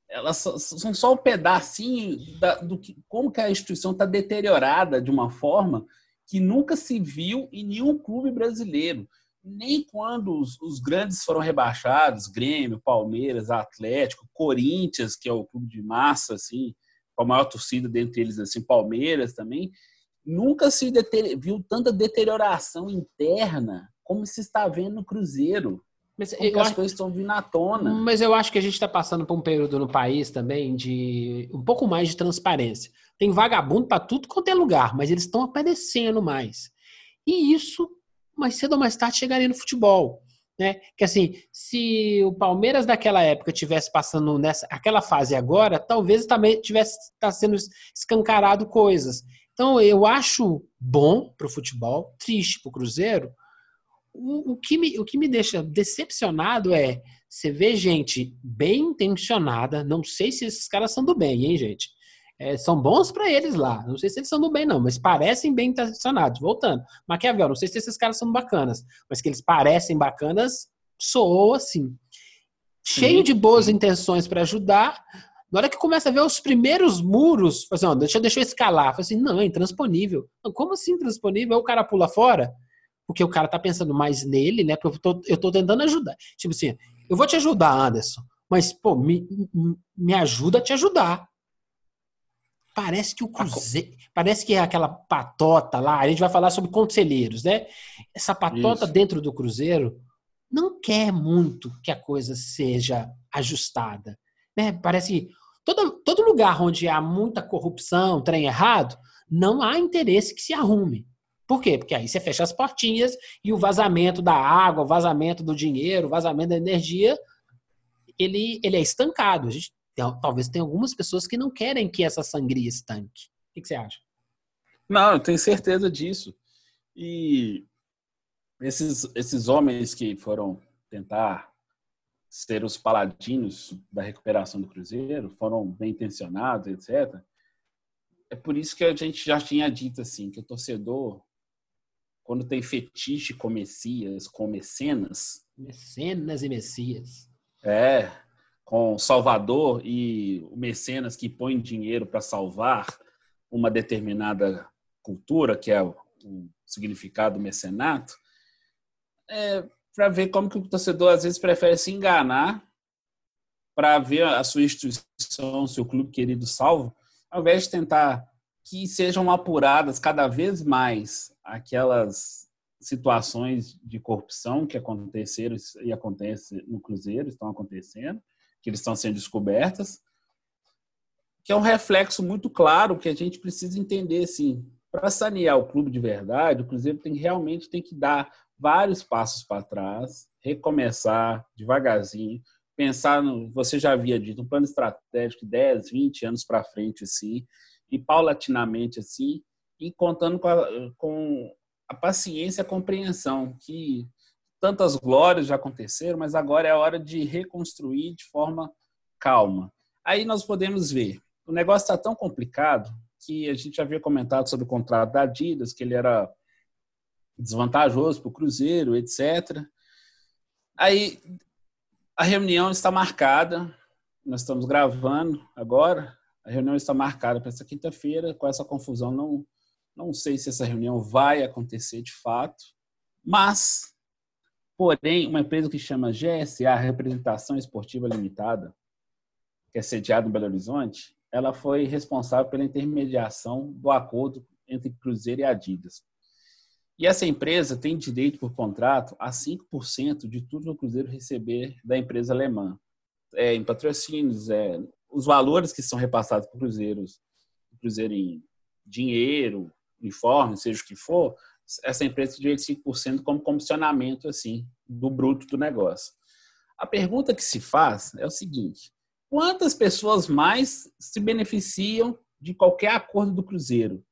elas são só um pedacinho da, do que como que a instituição está deteriorada de uma forma que nunca se viu em nenhum clube brasileiro. Nem quando os, os, grandes foram rebaixados, Grêmio, Palmeiras, Atlético, Corinthians, que é o clube de massa, assim, com a maior torcida dentre eles, assim, Palmeiras também, nunca se viu tanta deterioração interna como se está vendo no Cruzeiro. Mas eu as acho, coisas estão vindo à tona. Mas eu acho que a gente está passando por um período no país também de um pouco mais de transparência. Tem vagabundo para tudo quanto é lugar, mas eles estão aparecendo mais. E isso, mais cedo ou mais tarde, chegaria no futebol. Né? Que assim, se o Palmeiras daquela época tivesse passando nessa aquela fase agora, talvez também tivesse tá sendo escancarado coisas. Então eu acho bom para o futebol, triste para o Cruzeiro, o, que me, o que me deixa decepcionado é você vê gente bem intencionada, não sei se esses caras são do bem, hein, gente? É, são bons para eles lá. Não sei se eles são do bem, não, mas parecem bem intencionados. Voltando. Maquiavel, não sei se esses caras são bacanas, mas que eles parecem bacanas, soou assim. Cheio de boas intenções para ajudar. Na hora que começa a ver os primeiros muros, assim, ó, deixa, deixa eu escalar. Fala assim, não, é intransponível. Como assim intransponível? Aí o cara pula fora porque o cara tá pensando mais nele, né? Porque eu tô, eu tô tentando ajudar. Tipo assim, eu vou te ajudar, Anderson, mas, pô, me, me ajuda a te ajudar. Parece que o Cruzeiro. Parece que é aquela patota lá. A gente vai falar sobre conselheiros, né? Essa patota Isso. dentro do Cruzeiro não quer muito que a coisa seja ajustada. Né? Parece todo, todo lugar onde há muita corrupção, trem errado, não há interesse que se arrume. Por quê? Porque aí você fecha as portinhas e o vazamento da água, o vazamento do dinheiro, o vazamento da energia, ele, ele é estancado. A gente, talvez tenha algumas pessoas que não querem que essa sangria estanque. O que, que você acha? Não, eu tenho certeza disso. E esses, esses homens que foram tentar ser os paladinos da recuperação do Cruzeiro, foram bem intencionados, etc. É por isso que a gente já tinha dito assim, que o torcedor, quando tem fetiche com Messias, com mecenas... Mecenas e Messias. É, com Salvador e o mecenas que põe dinheiro para salvar uma determinada cultura, que é o significado do mecenato, é, para ver como que o torcedor às vezes prefere se enganar para ver a sua instituição, seu clube querido salvo, ao invés de tentar que sejam apuradas cada vez mais aquelas situações de corrupção que aconteceram e acontecem no Cruzeiro, estão acontecendo, que eles estão sendo descobertas, que é um reflexo muito claro que a gente precisa entender, assim, para sanear o clube de verdade, o Cruzeiro tem realmente tem que dar vários passos para trás, recomeçar devagarzinho, pensar no, você já havia dito, um plano estratégico de 10, 20 anos para frente assim, e paulatinamente assim, e contando com a, com a paciência a compreensão que tantas glórias já aconteceram, mas agora é a hora de reconstruir de forma calma. Aí nós podemos ver, o negócio está tão complicado que a gente já havia comentado sobre o contrato da Adidas, que ele era desvantajoso para o Cruzeiro, etc. Aí a reunião está marcada, nós estamos gravando agora, a reunião está marcada para essa quinta-feira, com essa confusão, não, não sei se essa reunião vai acontecer de fato, mas, porém, uma empresa que chama GSA, Representação Esportiva Limitada, que é sediada em Belo Horizonte, ela foi responsável pela intermediação do acordo entre Cruzeiro e Adidas. E essa empresa tem direito por contrato a 5% de tudo que o Cruzeiro receber da empresa alemã. É, em patrocínios, é, os valores que são repassados para o Cruzeiro, Cruzeiro em dinheiro, uniforme, seja o que for, essa empresa de 5% como comissionamento assim do bruto do negócio. A pergunta que se faz é o seguinte: quantas pessoas mais se beneficiam de qualquer acordo do Cruzeiro?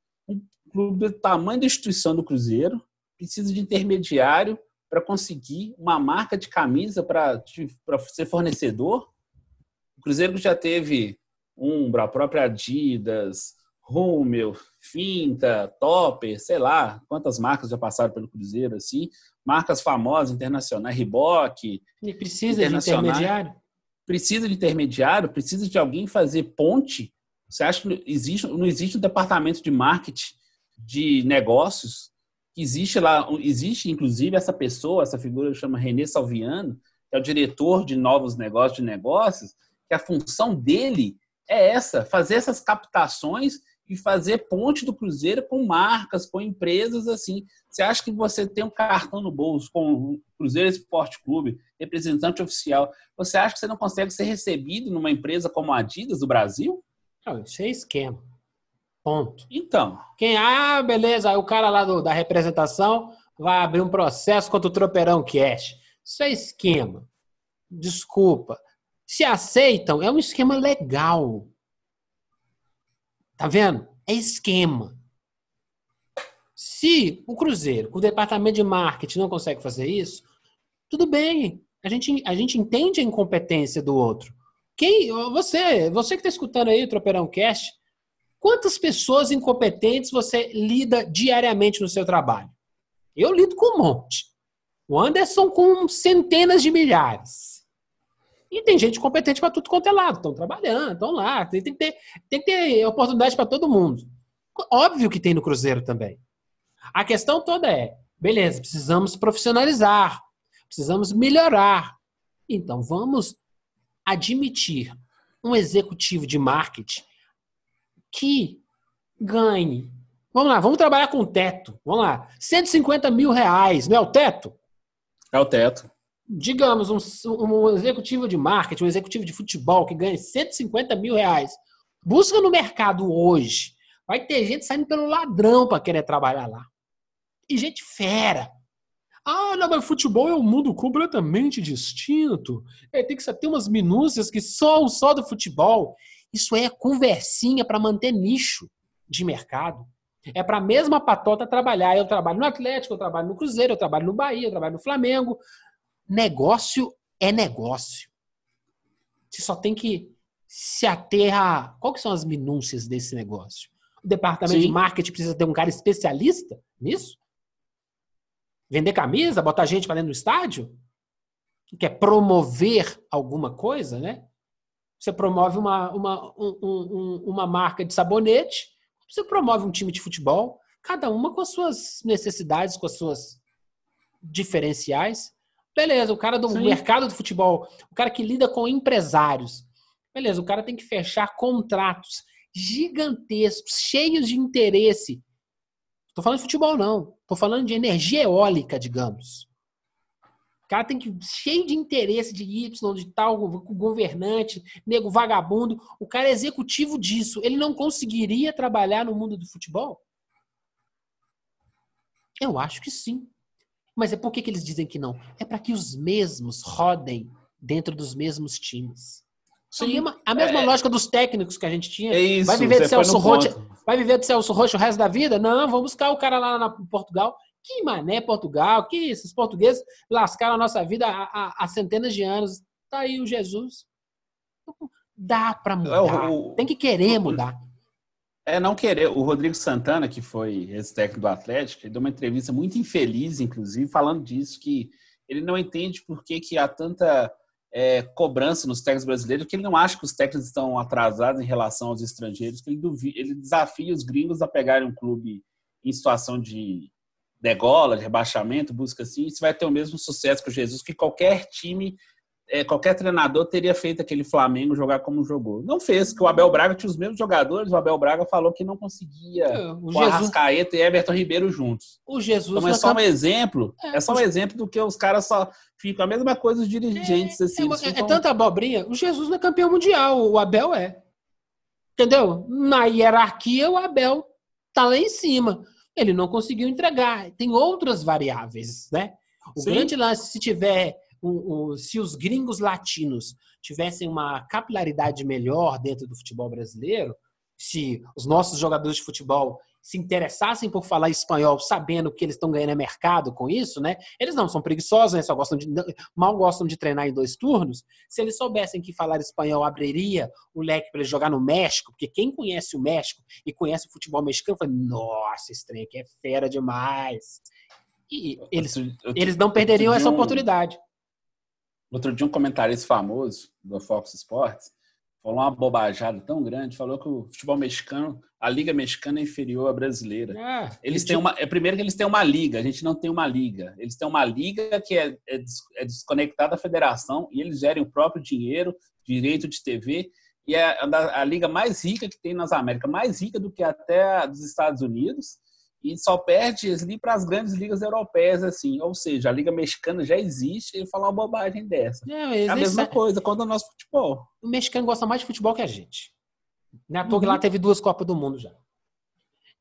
clube do tamanho da instituição do Cruzeiro precisa de intermediário para conseguir uma marca de camisa para ser fornecedor. O Cruzeiro já teve Umbra, a própria Adidas, Rummel, Finta, Topper, sei lá quantas marcas já passaram pelo Cruzeiro assim, marcas famosas internacionais, Reebok. E precisa de intermediário? Precisa de intermediário, precisa de alguém fazer ponte. Você acha que existe, não existe um departamento de marketing de negócios existe lá, existe inclusive essa pessoa, essa figura chama René Salviano, que é o diretor de novos negócios de negócios, que a função dele é essa, fazer essas captações e fazer ponte do Cruzeiro com marcas, com empresas assim. Você acha que você tem um cartão no bolso com o Cruzeiro Esporte Clube, representante oficial, você acha que você não consegue ser recebido numa empresa como a Adidas do Brasil? Não, isso é esquema. Ponto. Então. Quem, ah, beleza, aí o cara lá do, da representação vai abrir um processo contra o Tropeirão Cash. Isso é esquema. Desculpa. Se aceitam, é um esquema legal. Tá vendo? É esquema. Se o Cruzeiro, o departamento de marketing não consegue fazer isso, tudo bem. A gente, a gente entende a incompetência do outro. Quem, você, você que está escutando aí o Tropeirão Cast, Quantas pessoas incompetentes você lida diariamente no seu trabalho? Eu lido com um monte. O Anderson com centenas de milhares. E tem gente competente para tudo quanto é lado. Estão trabalhando, estão lá. Tem, tem, que ter, tem que ter oportunidade para todo mundo. Óbvio que tem no Cruzeiro também. A questão toda é: beleza, precisamos profissionalizar, precisamos melhorar. Então vamos admitir um executivo de marketing que ganhe. Vamos lá, vamos trabalhar com teto. Vamos lá. 150 mil reais, não é o teto? É o teto. Digamos, um, um, executivo de marketing, um executivo de futebol que ganha 150 mil reais, busca no mercado hoje, vai ter gente saindo pelo ladrão para querer trabalhar lá. E gente fera. Ah, não, mas futebol é um mundo completamente distinto. É, tem que ter umas minúcias que só o só do futebol. Isso é conversinha para manter nicho de mercado. É para a mesma patota trabalhar. Eu trabalho no Atlético, eu trabalho no Cruzeiro, eu trabalho no Bahia, eu trabalho no Flamengo. Negócio é negócio. Você só tem que se ater a. Qual que são as minúcias desse negócio? O departamento Sim. de marketing precisa ter um cara especialista nisso? Vender camisa, botar gente para dentro do estádio? Quer promover alguma coisa, né? Você promove uma, uma, um, um, uma marca de sabonete, você promove um time de futebol, cada uma com as suas necessidades, com as suas diferenciais. Beleza, o cara do Sim. mercado do futebol, o cara que lida com empresários. Beleza, o cara tem que fechar contratos gigantescos, cheios de interesse. Estou falando de futebol, não. Estou falando de energia eólica, digamos. O cara tem que cheio de interesse de Y, de tal governante, nego vagabundo. O cara é executivo disso. Ele não conseguiria trabalhar no mundo do futebol? Eu acho que sim. Mas é por que, que eles dizem que não? É para que os mesmos rodem dentro dos mesmos times. Sim, a mesma, a mesma é, lógica dos técnicos que a gente tinha. É isso, vai viver de Celso Rocha, vai viver de Celso Rocha o resto da vida? Não, vamos buscar o cara lá na Portugal que mané Portugal, que esses portugueses lascaram a nossa vida há, há, há centenas de anos. Tá aí o Jesus. Dá para mudar. É, o, Tem que querer mudar. É não querer. O Rodrigo Santana, que foi esse técnico do Atlético, ele deu uma entrevista muito infeliz, inclusive, falando disso, que ele não entende por que, que há tanta é, cobrança nos técnicos brasileiros, que ele não acha que os técnicos estão atrasados em relação aos estrangeiros, que ele, ele desafia os gringos a pegarem um clube em situação de degola, de rebaixamento, busca assim, você vai ter o mesmo sucesso com Jesus que qualquer time, é, qualquer treinador teria feito aquele Flamengo jogar como jogou. Não fez, que o Abel Braga tinha os mesmos jogadores, o Abel Braga falou que não conseguia é, o Jesus... Arrascaeta e Everton Ribeiro juntos. O Jesus então é só um exemplo, é, é só um exemplo do que os caras só ficam a mesma coisa os dirigentes. É, assim, é, é, é tanta abobrinha, o Jesus não é campeão mundial, o Abel é. Entendeu? Na hierarquia, o Abel tá lá em cima ele não conseguiu entregar. Tem outras variáveis, né? O Sim. grande lance, se tiver, um, um, se os gringos latinos tivessem uma capilaridade melhor dentro do futebol brasileiro, se os nossos jogadores de futebol se interessassem por falar espanhol, sabendo que eles estão ganhando mercado com isso, né? Eles não são preguiçosos, né? só gostam de mal gostam de treinar em dois turnos. Se eles soubessem que falar espanhol abriria o leque para eles jogar no México, porque quem conhece o México e conhece o futebol mexicano, fala: "Nossa, esse trem aqui é fera demais". E eles, eles não perderiam essa oportunidade. Outro dia um comentarista famoso do Fox Sports falou uma bobajada tão grande, falou que o futebol mexicano, a liga mexicana é inferior à brasileira. É, eles têm uma, é primeiro que eles têm uma liga, a gente não tem uma liga. Eles têm uma liga que é, é, é desconectada da federação e eles gerem o próprio dinheiro, direito de TV e é a, a, liga mais rica que tem nas Américas, mais rica do que até a dos Estados Unidos e só perde ali para as grandes ligas europeias, assim. Ou seja, a Liga Mexicana já existe e falar uma bobagem dessa. Não, é a mesma coisa quanto o nosso futebol. O mexicano gosta mais de futebol que a gente. Na é toa uhum. lá teve duas Copas do Mundo já.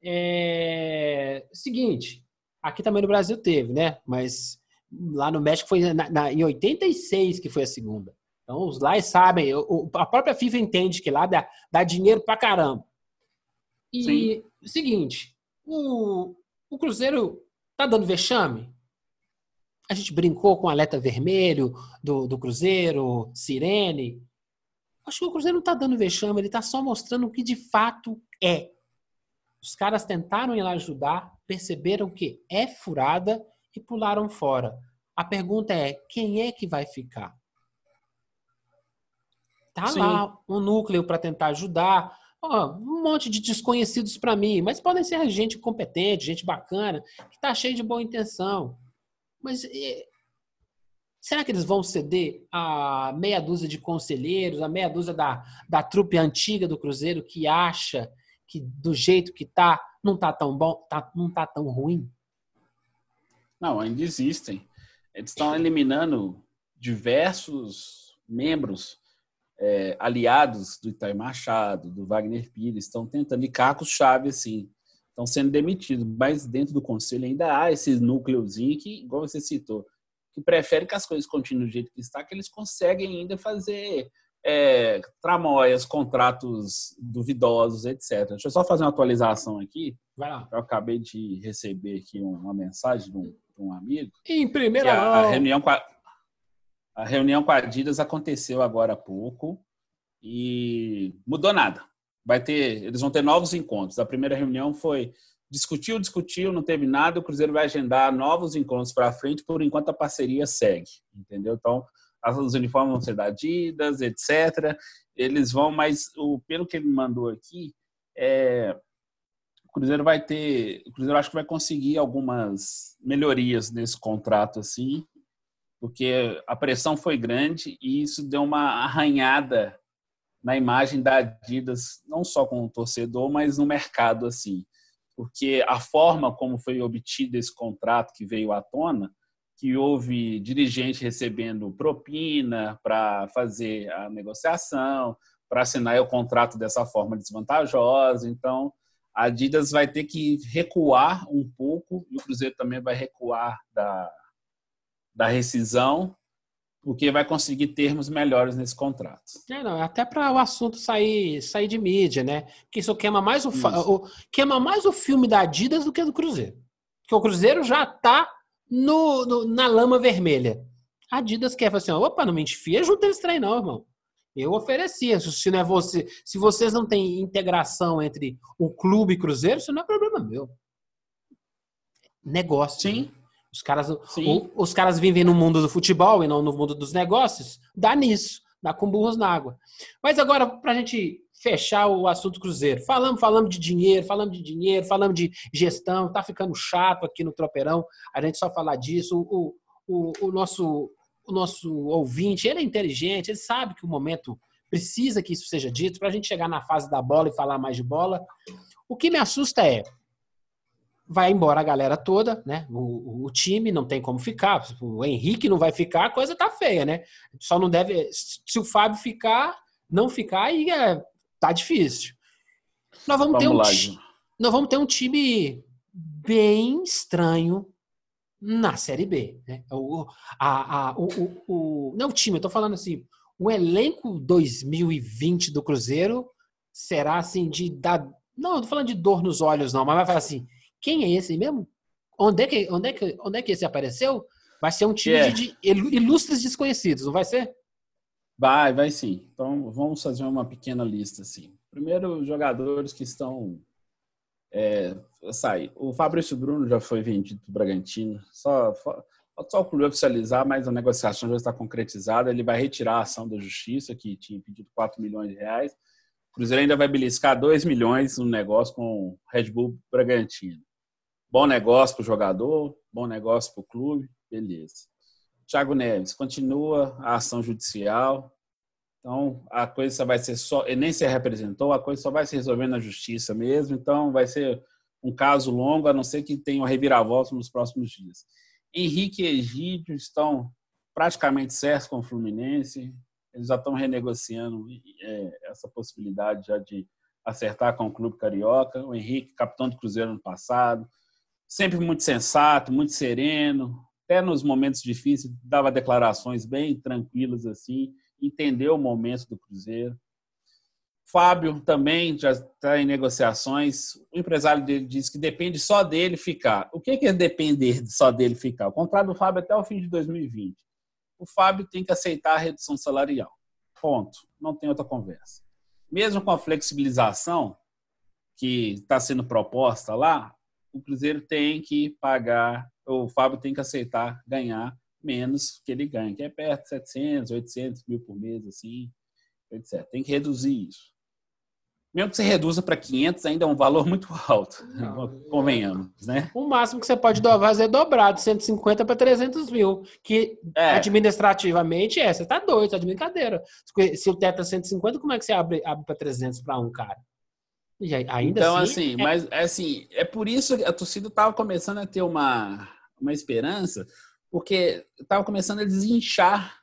É... Seguinte, aqui também no Brasil teve, né? Mas lá no México foi na, na, em 86 que foi a segunda. Então os lá sabem, o, a própria FIFA entende que lá dá, dá dinheiro pra caramba. E Sim. seguinte, o, o Cruzeiro tá dando vexame? A gente brincou com o alerta vermelho do, do Cruzeiro, Sirene. Acho que o Cruzeiro não tá dando vexame, ele tá só mostrando o que de fato é. Os caras tentaram ir lá ajudar, perceberam que é furada e pularam fora. A pergunta é: quem é que vai ficar? Tá Sim. lá um núcleo para tentar ajudar, um monte de desconhecidos para mim, mas podem ser gente competente, gente bacana, que está cheio de boa intenção. Mas e, será que eles vão ceder a meia dúzia de conselheiros, a meia dúzia da, da trupe antiga do Cruzeiro que acha que do jeito que tá não tá tão bom, tá, não tá tão ruim? Não, ainda existem. Eles estão eliminando diversos membros é, aliados do Itair Machado, do Wagner Pires, estão tentando, e cacos-chave, assim, estão sendo demitidos. Mas dentro do conselho ainda há esse núcleozinho que, igual você citou, que prefere que as coisas continuem do jeito que está, que eles conseguem ainda fazer é, tramóias, contratos duvidosos, etc. Deixa eu só fazer uma atualização aqui. Vai lá. Eu acabei de receber aqui uma mensagem de um, de um amigo. Em primeira mão. A, a reunião com a, a reunião com a Adidas aconteceu agora há pouco e mudou nada. Vai ter, eles vão ter novos encontros. A primeira reunião foi discutiu, discutiu, não teve nada. O Cruzeiro vai agendar novos encontros para frente, por enquanto a parceria segue, entendeu? Então, os uniformes vão ser da Adidas, etc. Eles vão, mas o pelo que ele mandou aqui, é, o Cruzeiro vai ter, o Cruzeiro acho que vai conseguir algumas melhorias nesse contrato assim, porque a pressão foi grande e isso deu uma arranhada na imagem da Adidas, não só com o torcedor, mas no mercado assim. Porque a forma como foi obtido esse contrato que veio à tona, que houve dirigente recebendo propina para fazer a negociação, para assinar o contrato dessa forma desvantajosa. Então, a Adidas vai ter que recuar um pouco e o Cruzeiro também vai recuar da, da rescisão, porque vai conseguir termos melhores nesse contrato. É, não, até para o assunto sair, sair de mídia, né? Porque isso queima mais o, o, queima mais o filme da Adidas do que do Cruzeiro. Porque o Cruzeiro já está no, no, na lama vermelha. A Adidas quer falar assim: opa, não me enfia junto esse trem, não, irmão. Eu oferecia. Se não é você, se vocês não têm integração entre o clube e Cruzeiro, isso não é problema meu. Negócio. Sim. Né? Os caras, o, os caras vivem no mundo do futebol e não no mundo dos negócios. Dá nisso, dá com burros na água. Mas agora, para a gente fechar o assunto Cruzeiro, falamos, falamos de dinheiro, falamos de dinheiro, falamos de gestão, tá ficando chato aqui no Tropeirão a gente só falar disso. O, o, o nosso, o nosso ouvinte, ele é inteligente, ele sabe que o momento precisa que isso seja dito para a gente chegar na fase da bola e falar mais de bola. O que me assusta é vai embora a galera toda, né? O, o, time não tem como ficar. O Henrique não vai ficar, a coisa tá feia, né? Só não deve. Se o Fábio ficar, não ficar, aí é, tá difícil. Nós vamos, vamos ter um lá, nós vamos ter um time bem estranho na Série B. Né? O, a, a, o, o, o, não o time, eu tô falando assim, o elenco 2020 do Cruzeiro será assim de dar. Não, eu tô falando de dor nos olhos, não, mas vai falar assim quem é esse mesmo? Onde é que, onde é que, onde é que esse apareceu? Vai ser um time de, de ilustres desconhecidos, não vai ser? Vai, vai sim. Então vamos fazer uma pequena lista assim. Primeiro, jogadores que estão é, sai. O Fabrício Bruno já foi vendido para o Bragantino. Só, só o clube oficializar, mas a negociação já está concretizada. Ele vai retirar a ação da justiça, que tinha pedido 4 milhões de reais. O Cruzeiro ainda vai beliscar 2 milhões no negócio com o Red Bull Bragantino. Bom negócio para o jogador, bom negócio para o clube, beleza. Thiago Neves, continua a ação judicial. Então, a coisa vai ser só. Ele nem se representou, a coisa só vai se resolver na justiça mesmo. Então, vai ser um caso longo, a não ser que tenha uma reviravolta nos próximos dias. Henrique e Egídio estão praticamente certos com o Fluminense. Eles já estão renegociando é, essa possibilidade já de acertar com o clube carioca. O Henrique, capitão do Cruzeiro no passado, sempre muito sensato, muito sereno, até nos momentos difíceis dava declarações bem tranquilas assim, entendeu o momento do Cruzeiro. Fábio também já está em negociações. O empresário dele diz que depende só dele ficar. O que é depender só dele ficar? O contrato do Fábio até o fim de 2020. O Fábio tem que aceitar a redução salarial. Ponto. Não tem outra conversa. Mesmo com a flexibilização que está sendo proposta lá, o Cruzeiro tem que pagar, o Fábio tem que aceitar ganhar menos que ele ganha, que é perto de 700, 800 mil por mês, assim, etc. Tem que reduzir isso. Mesmo que você reduza para 500, ainda é um valor muito alto, Não, convenhamos, né? O máximo que você pode fazer é dobrar de 150 para 300 mil, que é. administrativamente é, você está doido, tá de brincadeira. Se o teto é 150, como é que você abre, abre para 300 para um cara? Ainda então, assim, assim é... mas assim, é por isso que a torcida estava começando a ter uma, uma esperança, porque estava começando a desinchar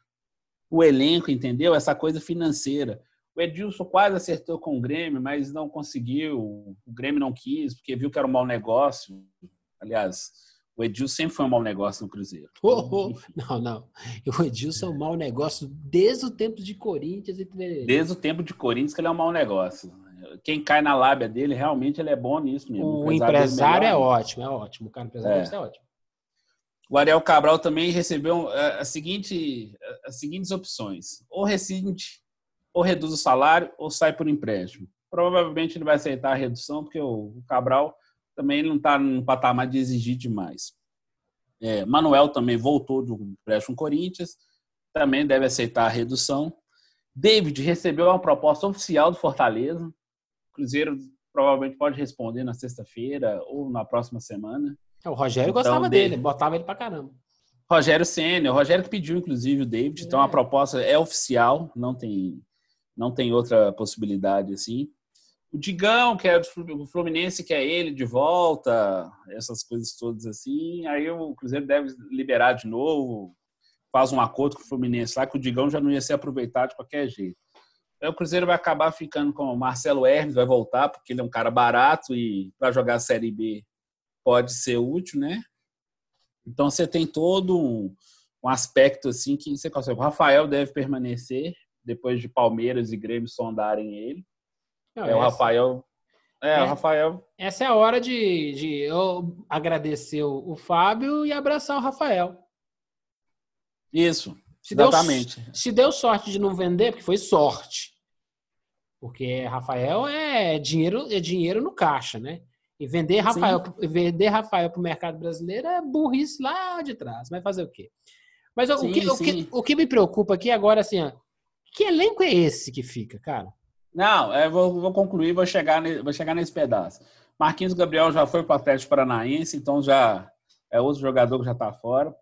o elenco, entendeu? Essa coisa financeira. O Edilson quase acertou com o Grêmio, mas não conseguiu. O Grêmio não quis, porque viu que era um mau negócio. Aliás, o Edilson sempre foi um mau negócio no Cruzeiro. Oh, oh. Não, não. O Edilson é um mau negócio desde o tempo de Corinthians. E... Desde o tempo de Corinthians que ele é um mau negócio. Quem cai na lábia dele, realmente ele é bom nisso mesmo. O, o empresário, é ótimo, é ótimo. O cara empresário é. é ótimo. O Ariel Cabral também recebeu a, a seguinte, as seguintes opções. Ou rescinde, ou reduz o salário, ou sai por empréstimo. Provavelmente ele vai aceitar a redução, porque o, o Cabral também não está no patamar de exigir demais. É, Manuel também voltou do empréstimo Corinthians, também deve aceitar a redução. David recebeu uma proposta oficial do Fortaleza. O Cruzeiro provavelmente pode responder na sexta-feira ou na próxima semana. É, o Rogério então, gostava dele, botava ele pra caramba. Rogério Senna, o Rogério que pediu, inclusive, o David. É. Então a proposta é oficial, não tem, não tem outra possibilidade assim. O Digão, que é do Fluminense, que é ele de volta, essas coisas todas assim. Aí o Cruzeiro deve liberar de novo, faz um acordo com o Fluminense lá, que o Digão já não ia ser aproveitado de qualquer jeito. Aí o Cruzeiro vai acabar ficando com o Marcelo Hermes, vai voltar, porque ele é um cara barato e para jogar a Série B pode ser útil, né? Então você tem todo um, um aspecto assim que você consegue. O Rafael deve permanecer depois de Palmeiras e Grêmio sondarem ele. Não, é, o Rafael. É, é, o Rafael. Essa é a hora de, de eu agradecer o, o Fábio e abraçar o Rafael. Isso. Se exatamente. Deu, se deu sorte de não vender, porque foi sorte. Porque Rafael é dinheiro, é dinheiro no caixa, né? E vender Rafael, vender Rafael para o mercado brasileiro é burrice lá de trás. Vai fazer o quê? Mas sim, o, que, o, que, o, que, me preocupa aqui agora, assim, ó, que elenco é esse que fica, cara? Não, eu vou, vou concluir, vou chegar, vou chegar nesse pedaço. Marquinhos Gabriel já foi para o Atlético Paranaense, então já é outro jogador que já está fora.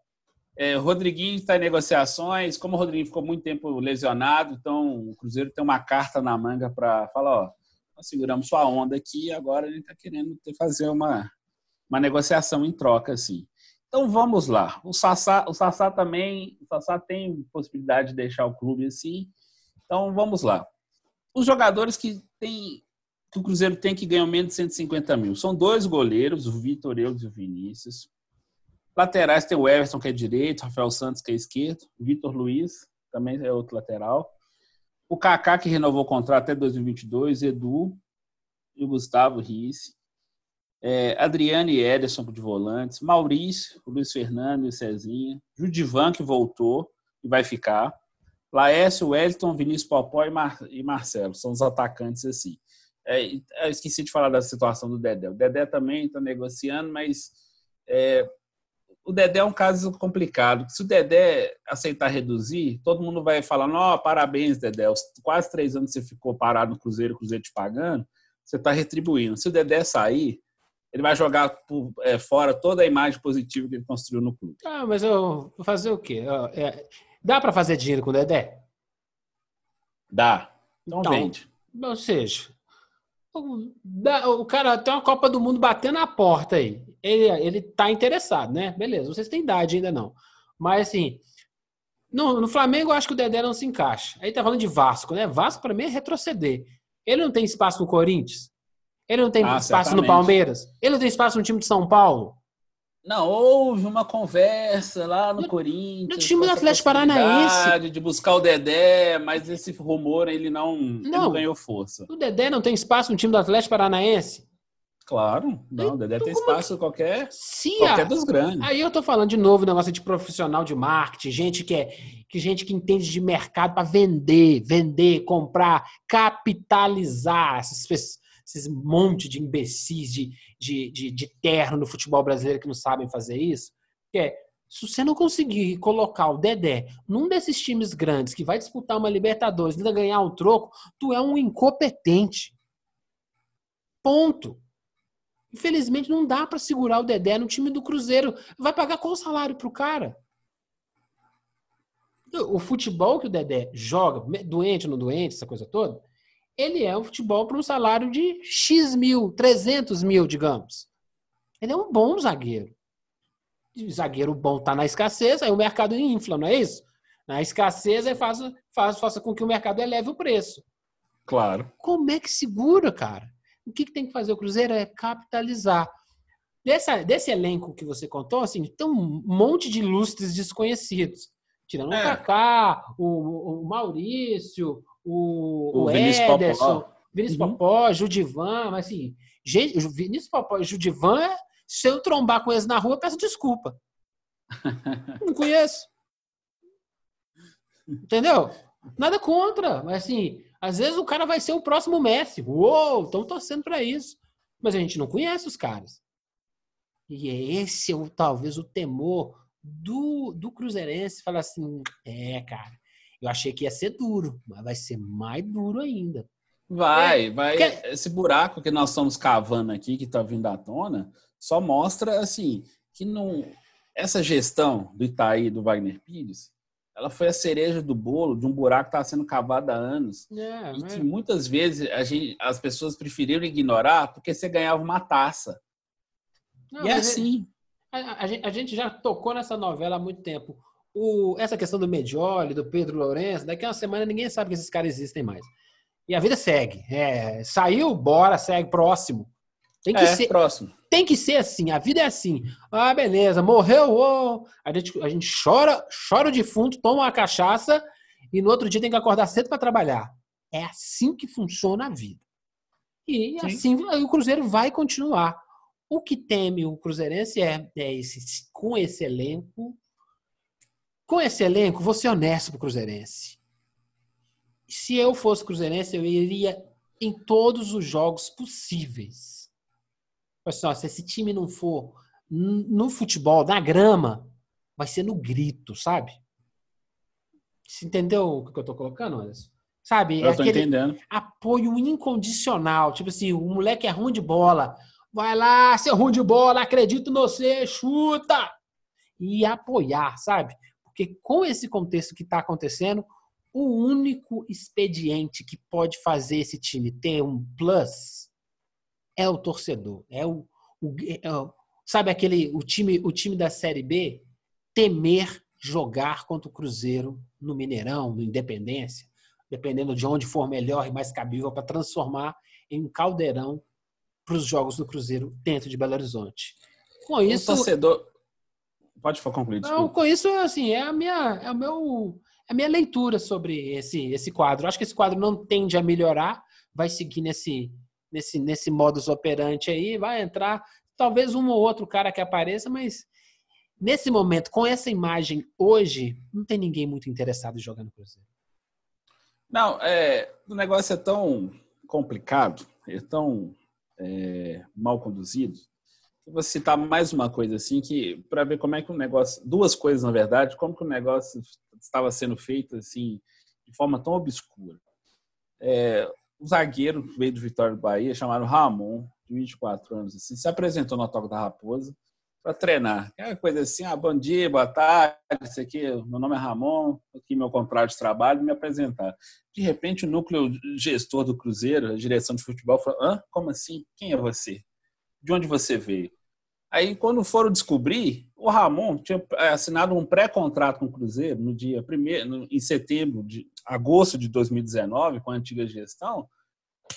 É, o Rodriguinho está em negociações. Como o Rodriguinho ficou muito tempo lesionado, então o Cruzeiro tem uma carta na manga para falar: ó, nós seguramos sua onda aqui agora ele está querendo fazer uma, uma negociação em troca, assim. Então vamos lá. O Sassá, o Sassá também, o Sassá tem possibilidade de deixar o clube assim. Então vamos lá os jogadores que tem que o Cruzeiro tem que ganhar menos de 150 mil. São dois goleiros, o Vitor Eudes e o Vinícius. Laterais tem o Everton, que é direito, Rafael Santos, que é esquerdo, Vitor Luiz, também é outro lateral. O Kaká, que renovou o contrato até 2022, Edu e o Gustavo Risse. É, Adriane e Ederson de volantes. Maurício, Luiz Fernando e Cezinha. Judivan, que voltou e vai ficar. Laércio, Wellington, Vinícius Popó e, Mar e Marcelo. São os atacantes assim. É, esqueci de falar da situação do Dedé. O Dedé também está negociando, mas é, o Dedé é um caso complicado. Se o Dedé aceitar reduzir, todo mundo vai falar: Ó, parabéns, Dedé. Os quase três anos que você ficou parado no Cruzeiro, o Cruzeiro te pagando, você está retribuindo. Se o Dedé sair, ele vai jogar por, é, fora toda a imagem positiva que ele construiu no clube. Ah, mas eu vou fazer o quê? É, Dá para fazer dinheiro com o Dedé? Dá. Não então, vende. Ou seja, o, cara tem uma Copa do Mundo batendo na porta aí. Ele, ele tá interessado, né? Beleza, vocês têm idade ainda não. Mas assim, no, no Flamengo eu acho que o Dedé não se encaixa. Aí tá falando de Vasco, né? Vasco para mim é retroceder. Ele não tem espaço no Corinthians? Ele não tem ah, espaço certamente. no Palmeiras? Ele não tem espaço no time de São Paulo? Não, houve uma conversa lá no, no Corinthians. No time do Atlético Paranaense. De buscar o Dedé, mas esse rumor ele não, não, ele não ganhou força. O Dedé não tem espaço no time do Atlético Paranaense? Claro, não, o Dedé tem então, espaço que... qualquer, Sim, qualquer dos grandes. Aí eu tô falando de novo negócio de profissional de marketing, gente que é que gente que entende de mercado para vender, vender, comprar, capitalizar essas esses monte de imbecis de, de, de, de terno no futebol brasileiro que não sabem fazer isso, que é, se você não conseguir colocar o Dedé num desses times grandes que vai disputar uma Libertadores e ainda ganhar um troco, tu é um incompetente. Ponto. Infelizmente não dá para segurar o Dedé no time do Cruzeiro. Vai pagar qual salário pro cara? O futebol que o Dedé joga, doente ou não doente, essa coisa toda, ele é um futebol para um salário de X mil, 300 mil, digamos. Ele é um bom zagueiro. E o zagueiro bom está na escassez, aí o mercado infla, não é isso? A escassez é faz, faz, faça com que o mercado eleve o preço. Claro. Como é que segura, cara? O que, que tem que fazer o Cruzeiro é capitalizar. Dessa, desse elenco que você contou, assim, tem um monte de ilustres desconhecidos. Tirando é. o Kaká, o, o Maurício, o, o, o Vinícius Ederson, Popó. Vinícius uhum. Popó, Judivan, mas assim, gente, Vinícius Popó e Judivan, se eu trombar com eles na rua, peço desculpa. Não conheço. Entendeu? Nada contra, mas assim, às vezes o cara vai ser o próximo Messi. Uou, estão torcendo para isso. Mas a gente não conhece os caras. E esse é talvez o temor do, do Cruzeirense. Falar assim, é, cara, eu achei que ia ser duro, mas vai ser mais duro ainda. Vai, é, vai. Porque... Esse buraco que nós estamos cavando aqui, que está vindo à tona, só mostra, assim, que não... essa gestão do Itaí do Wagner Pires ela foi a cereja do bolo de um buraco que estava sendo cavado há anos. É, e que muitas vezes a gente, as pessoas preferiram ignorar porque você ganhava uma taça. Não, e é assim. A, a, a, gente já tocou nessa novela há muito tempo. O, essa questão do Medioli, do Pedro Lourenço, daqui a uma semana ninguém sabe que esses caras existem mais. E a vida segue. É, saiu, bora, segue, próximo. Tem que é, ser próximo. Tem que ser assim. A vida é assim. Ah, beleza, morreu, oh. a, gente, a gente chora, chora o defunto, toma uma cachaça e no outro dia tem que acordar cedo para trabalhar. É assim que funciona a vida. E Sim. assim o Cruzeiro vai continuar. O que teme o Cruzeirense é, é esse, com esse elenco. Com esse elenco, vou ser honesto pro Cruzeirense. Se eu fosse Cruzeirense, eu iria em todos os jogos possíveis assim, ó, se esse time não for no futebol, na grama, vai ser no grito, sabe? Você entendeu o que eu tô colocando, Anderson? Sabe? Eu é tô entendendo. Apoio incondicional. Tipo assim, o moleque é ruim de bola. Vai lá, seu ruim de bola, acredito no você, chuta! E apoiar, sabe? Porque com esse contexto que está acontecendo, o único expediente que pode fazer esse time ter um plus é o torcedor, é o, o, é sabe aquele o time o time da Série B temer jogar contra o Cruzeiro no Mineirão, no Independência, dependendo de onde for melhor e mais cabível para transformar em um caldeirão para os jogos do Cruzeiro dentro de Belo Horizonte. Com isso, o torcedor pode concluir. Desculpa. Não, com isso assim é a minha é o meu é a minha leitura sobre esse esse quadro. acho que esse quadro não tende a melhorar, vai seguir nesse nesse, nesse modus operandi aí, vai entrar talvez um ou outro cara que apareça, mas nesse momento, com essa imagem hoje, não tem ninguém muito interessado em jogar no Cruzeiro. Não, é, o negócio é tão complicado, é tão é, mal conduzido. Vou citar mais uma coisa assim, que para ver como é que o negócio, duas coisas na verdade, como que o negócio estava sendo feito assim de forma tão obscura. É, um zagueiro que veio do Vitória do Bahia, chamado Ramon, de 24 anos, assim, se apresentou no Toca da Raposa para treinar. É uma coisa assim, ah, bom dia, boa tarde, isso aqui, meu nome é Ramon, aqui meu contrato de trabalho, me apresentar. De repente, o núcleo gestor do Cruzeiro, a direção de futebol, falou, hã? Como assim? Quem é você? De onde você veio? Aí, quando foram descobrir, o Ramon tinha é, assinado um pré-contrato com o Cruzeiro no dia primeiro, em setembro, de agosto de 2019, com a antiga gestão,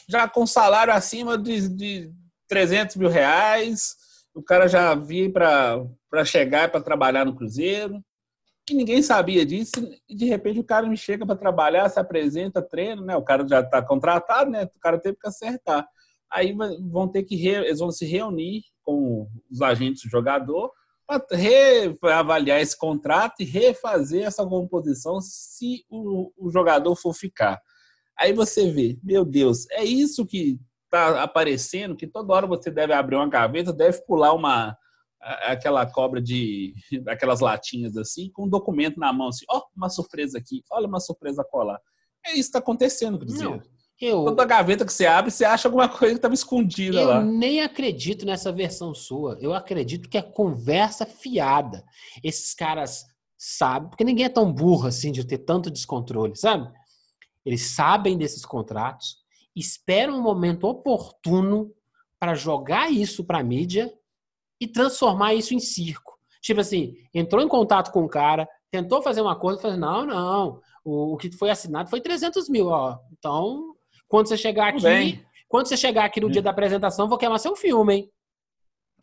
já com salário acima de, de 300 mil reais. O cara já vinha para chegar para trabalhar no Cruzeiro. E ninguém sabia disso. E de repente o cara me chega para trabalhar, se apresenta, treina, né? O cara já está contratado, né? O cara teve que acertar. Aí vão ter que re... eles vão se reunir com os agentes do jogador para reavaliar esse contrato e refazer essa composição se o, o, jogador for ficar. Aí você vê, meu Deus, é isso que está aparecendo, que toda hora você deve abrir uma gaveta, deve pular uma aquela cobra de aquelas latinhas assim, com um documento na mão, assim, ó, oh, uma surpresa aqui, olha uma surpresa colar. É isso que está acontecendo, Cruzeiro. Não. Eu, Toda gaveta que você abre, você acha alguma coisa que estava escondida eu lá. Eu nem acredito nessa versão sua. Eu acredito que é conversa fiada. Esses caras sabem, porque ninguém é tão burro assim de ter tanto descontrole, sabe? Eles sabem desses contratos, esperam um momento oportuno para jogar isso para a mídia e transformar isso em circo. Tipo assim, entrou em contato com o cara, tentou fazer um acordo, falou, não, não, o, o, que foi assinado foi 300 mil, ó. Então, quando você chegar aqui, quando você chegar aqui no dia da apresentação, vou queimar seu filme, hein?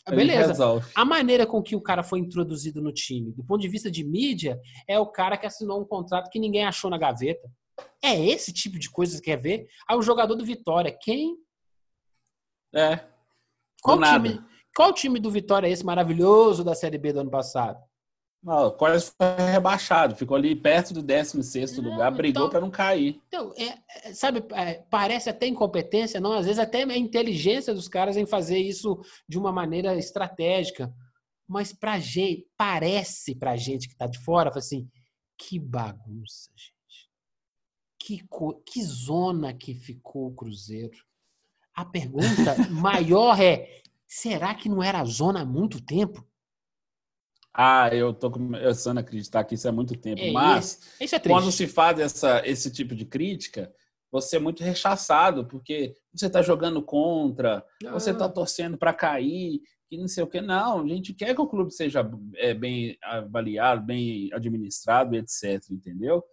Beleza. A maneira com que o cara foi introduzido no time, do ponto de vista de mídia, é o cara que assinou um contrato que ninguém achou na gaveta. É esse tipo de coisa que você quer ver? Aí o jogador do Vitória, quem? É. Qual time, qual time do Vitória é esse maravilhoso da Série B do ano passado? Não, quase foi rebaixado, ficou ali perto do 16 lugar, brigou então, para não cair. Então, é, é, sabe, é, parece até incompetência, não, às vezes até a inteligência dos caras em fazer isso de uma maneira estratégica. Mas pra gente, parece pra gente que tá de fora, assim, que bagunça, gente. Que, que zona que ficou o Cruzeiro. A pergunta maior é: será que não era zona há muito tempo? Ah, eu tô começando a acreditar que isso é muito tempo. É, Mas isso é quando se faz essa, esse tipo de crítica, você é muito rechaçado, porque você está jogando contra, ah. você está torcendo para cair, e não sei o que. Não, a gente quer que o clube seja é, bem avaliado, bem administrado, etc. Entendeu?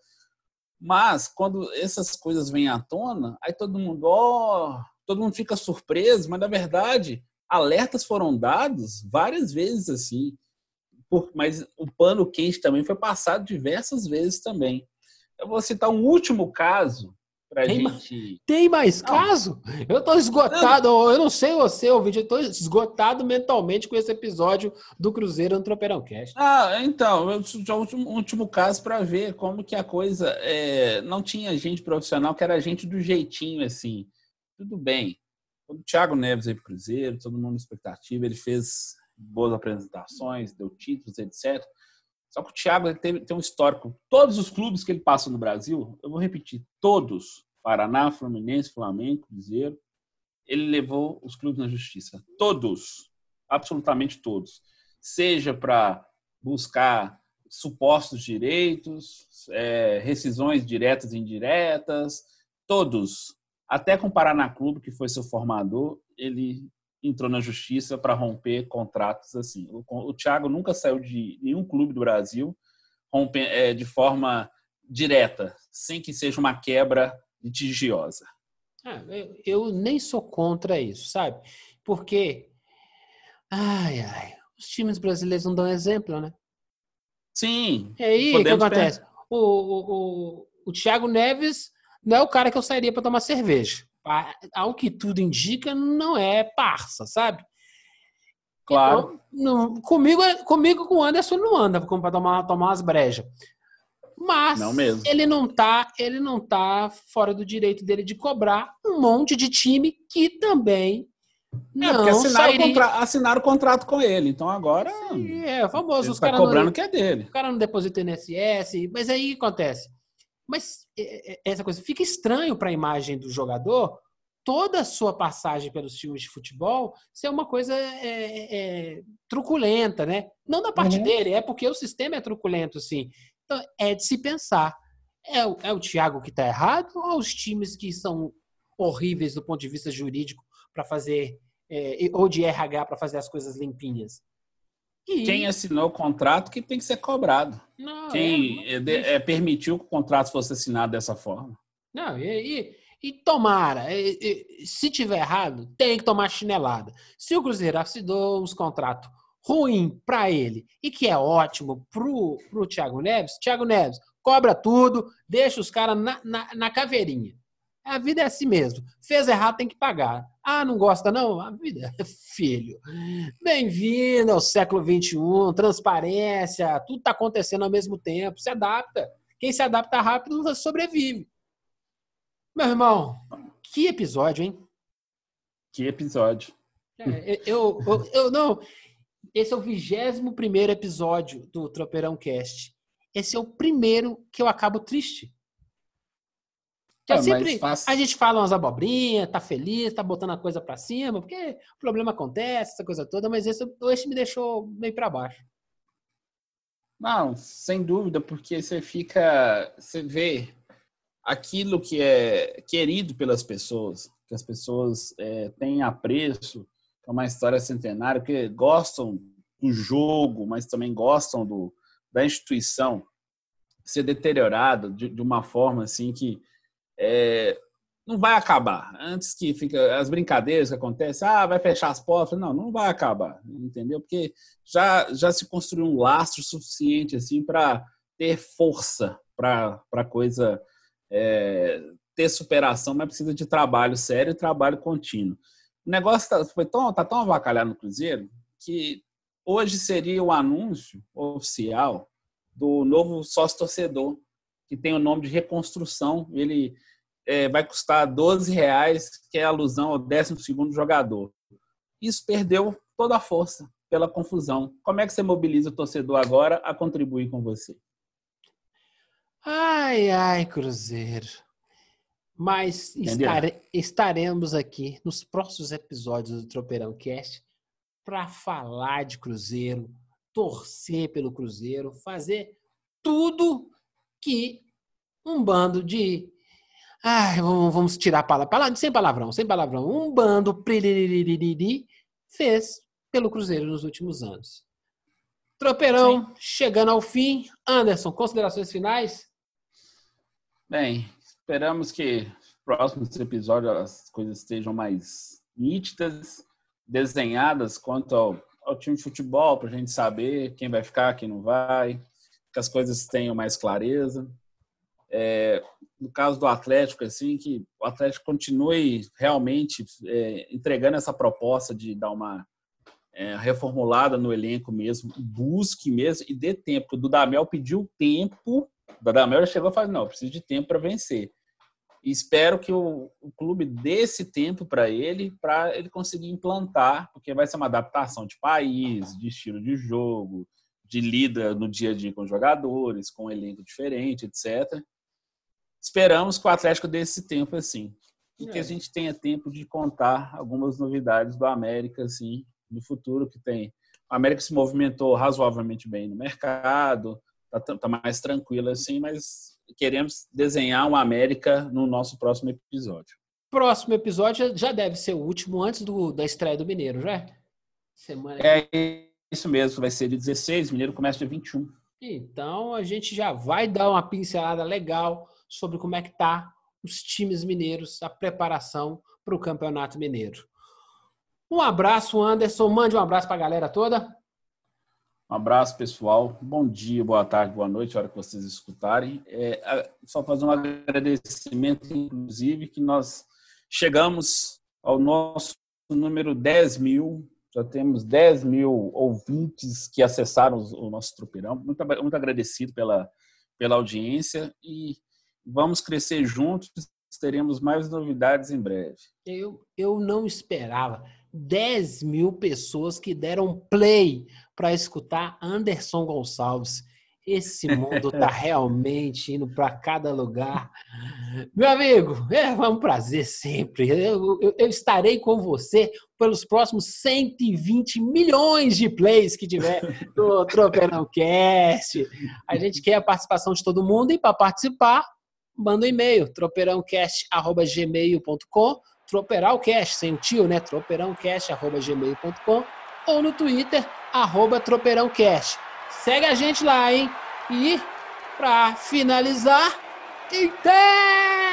Mas quando essas coisas vêm à tona, aí todo mundo, ó, oh, todo mundo fica surpreso, mas na verdade, alertas foram dados várias vezes assim por, mas o pano quente também foi passado diversas vezes também. Eu vou citar um último caso pra tem gente. tem mais não. caso? Eu tô esgotado, não. eu não sei você, ouvinte, eu tô esgotado mentalmente com esse episódio do Cruzeiro no Tropeirão Cast. Ah, então, eu um último, último caso para ver como que a coisa é, não tinha gente profissional, que era gente do jeitinho assim. Tudo bem. O Thiago Neves aí pro Cruzeiro, todo mundo expectativa, ele fez boas apresentações, deu títulos, etc. Só que o Thiago tem, tem um histórico. Todos os clubes que ele passa no Brasil, eu vou repetir, todos, Paraná, Fluminense, Flamengo, Cruzeiro, ele levou os clubes na justiça. Todos, absolutamente todos. Seja para buscar supostos direitos, é, rescisões diretas e indiretas, todos. Até com o Paraná Clube, que foi seu formador, ele entrou na justiça para romper contratos assim. O, o Thiago nunca saiu de nenhum clube do Brasil romper, é, de forma direta, sem que seja uma quebra litigiosa. Ah, eu, eu, nem sou contra isso, sabe? Porque, ai, ai, os times brasileiros não dão exemplo, né? Sim. E aí, o que acontece? O, o, o, o Thiago Neves não é o cara que eu sairia para tomar cerveja ao que tudo indica, não é parça, sabe? Claro. Então, não, comigo, comigo com o Anderson não anda para tomar, tomar umas brejas. Mas não ele não tá, ele não tá fora do direito dele de cobrar um monte de time que também é, não é, assinaram, sairia... contra... assinaram o contrato com ele, então agora. Sim, é famoso. Os tá cobrando não... que é dele. O cara não deposita INSS, mas aí o que acontece? Mas é, é, essa coisa fica estranho para a imagem do jogador toda a sua passagem pelos times de futebol ser uma coisa é, é, truculenta, né? Não da parte uhum. dele, é porque o sistema é truculento, sim. Então, é de se pensar. É, o, é o Thiago que está errado ou os times que são horríveis do ponto de vista jurídico para fazer, é, ou de RH para fazer as coisas limpinhas? E... Quem assinou o contrato que tem que ser cobrado. Não, Quem é, é, é, permitiu que o contrato fosse assinado dessa forma. Não, e, e, e tomara, se tiver errado, tem que tomar chinelada. Se o Cruzeiro assinou uns contratos ruim para ele e que é ótimo pro, pro Thiago Neves, Thiago Neves cobra tudo, deixa os caras na, na, na caveirinha. A vida é assim mesmo. Fez errado, tem que pagar. Ah, não gosta não? A vida é filho. Bem-vindo ao século XXI, transparência, tudo está acontecendo ao mesmo tempo. Se adapta. Quem se adapta rápido sobrevive. Meu irmão, que episódio, hein? Que episódio. É, eu, eu, eu, não. Esse é o 21 primeiro episódio do Tropeirão Cast. Esse é o primeiro que eu acabo triste. É, sempre, faz... A gente fala umas abobrinhas, tá feliz, tá botando a coisa para cima, porque o problema acontece, essa coisa toda, mas esse, esse me deixou meio para baixo. Não, sem dúvida, porque você fica. Você vê aquilo que é querido pelas pessoas, que as pessoas é, têm apreço, é uma história centenária, que gostam do jogo, mas também gostam do, da instituição ser deteriorado de, de uma forma assim que é, não vai acabar. Antes que fica as brincadeiras que acontecem, ah, vai fechar as portas. Não, não vai acabar, entendeu? Porque já, já se construiu um lastro suficiente assim para ter força para a coisa é, ter superação, mas precisa de trabalho sério e trabalho contínuo. O negócio tá, foi tão, tá tão avacalhado no Cruzeiro que hoje seria o anúncio oficial do novo sócio-torcedor, que tem o nome de reconstrução. Ele é, vai custar 12 reais, que é alusão ao 12 jogador. Isso perdeu toda a força pela confusão. Como é que você mobiliza o torcedor agora a contribuir com você? Ai, ai, Cruzeiro. Mas estare, estaremos aqui nos próximos episódios do Tropeirão Cast para falar de Cruzeiro, torcer pelo Cruzeiro, fazer tudo que um bando de. Ai, vamos, vamos tirar a palavra, sem palavrão, sem palavrão. Um bando fez pelo Cruzeiro nos últimos anos. Tropeirão Sim. chegando ao fim. Anderson, considerações finais? Bem, esperamos que nos próximos episódios as coisas estejam mais nítidas, desenhadas quanto ao, ao time de futebol, para a gente saber quem vai ficar, quem não vai, que as coisas tenham mais clareza. É, no caso do Atlético, assim, que o Atlético continue realmente é, entregando essa proposta de dar uma é, reformulada no elenco mesmo, busque mesmo e dê tempo. O Dudamel pediu tempo o Dadamel chegou e falou: não, preciso de tempo para vencer. E espero que o, o clube dê esse tempo para ele, para ele conseguir implantar, porque vai ser uma adaptação de país, de estilo de jogo, de lida no dia a dia com jogadores, com um elenco diferente, etc. Esperamos que o Atlético dê esse tempo assim. E é. que a gente tenha tempo de contar algumas novidades do América, assim, no futuro, que tem. O América se movimentou razoavelmente bem no mercado, tá, tá mais tranquilo assim, mas queremos desenhar uma América no nosso próximo episódio. Próximo episódio já deve ser o último antes do, da estreia do Mineiro, já? Semana é isso mesmo, vai ser de 16, Mineiro começa dia 21. Então a gente já vai dar uma pincelada legal sobre como é que tá os times mineiros, a preparação para o Campeonato Mineiro. Um abraço, Anderson. Mande um abraço para a galera toda. Um abraço, pessoal. Bom dia, boa tarde, boa noite, a hora que vocês escutarem. É, só fazer um agradecimento, inclusive, que nós chegamos ao nosso número 10 mil. Já temos 10 mil ouvintes que acessaram o nosso tropeirão. Muito, muito agradecido pela, pela audiência e vamos crescer juntos. Teremos mais novidades em breve. Eu, eu não esperava. 10 mil pessoas que deram play para escutar Anderson Gonçalves. Esse mundo está realmente indo para cada lugar. Meu amigo, é um prazer sempre. Eu, eu, eu, estarei com você pelos próximos 120 milhões de plays que tiver no Tropeirão Cast. A gente quer a participação de todo mundo e para participar, manda um e-mail, tropeirãocast.gmail.com Troperalcast, sem o tio, né? tropeirãocast.gmail.com ou no Twitter, arroba tropeirãocast. Segue a gente lá, hein? E, para finalizar, Inter!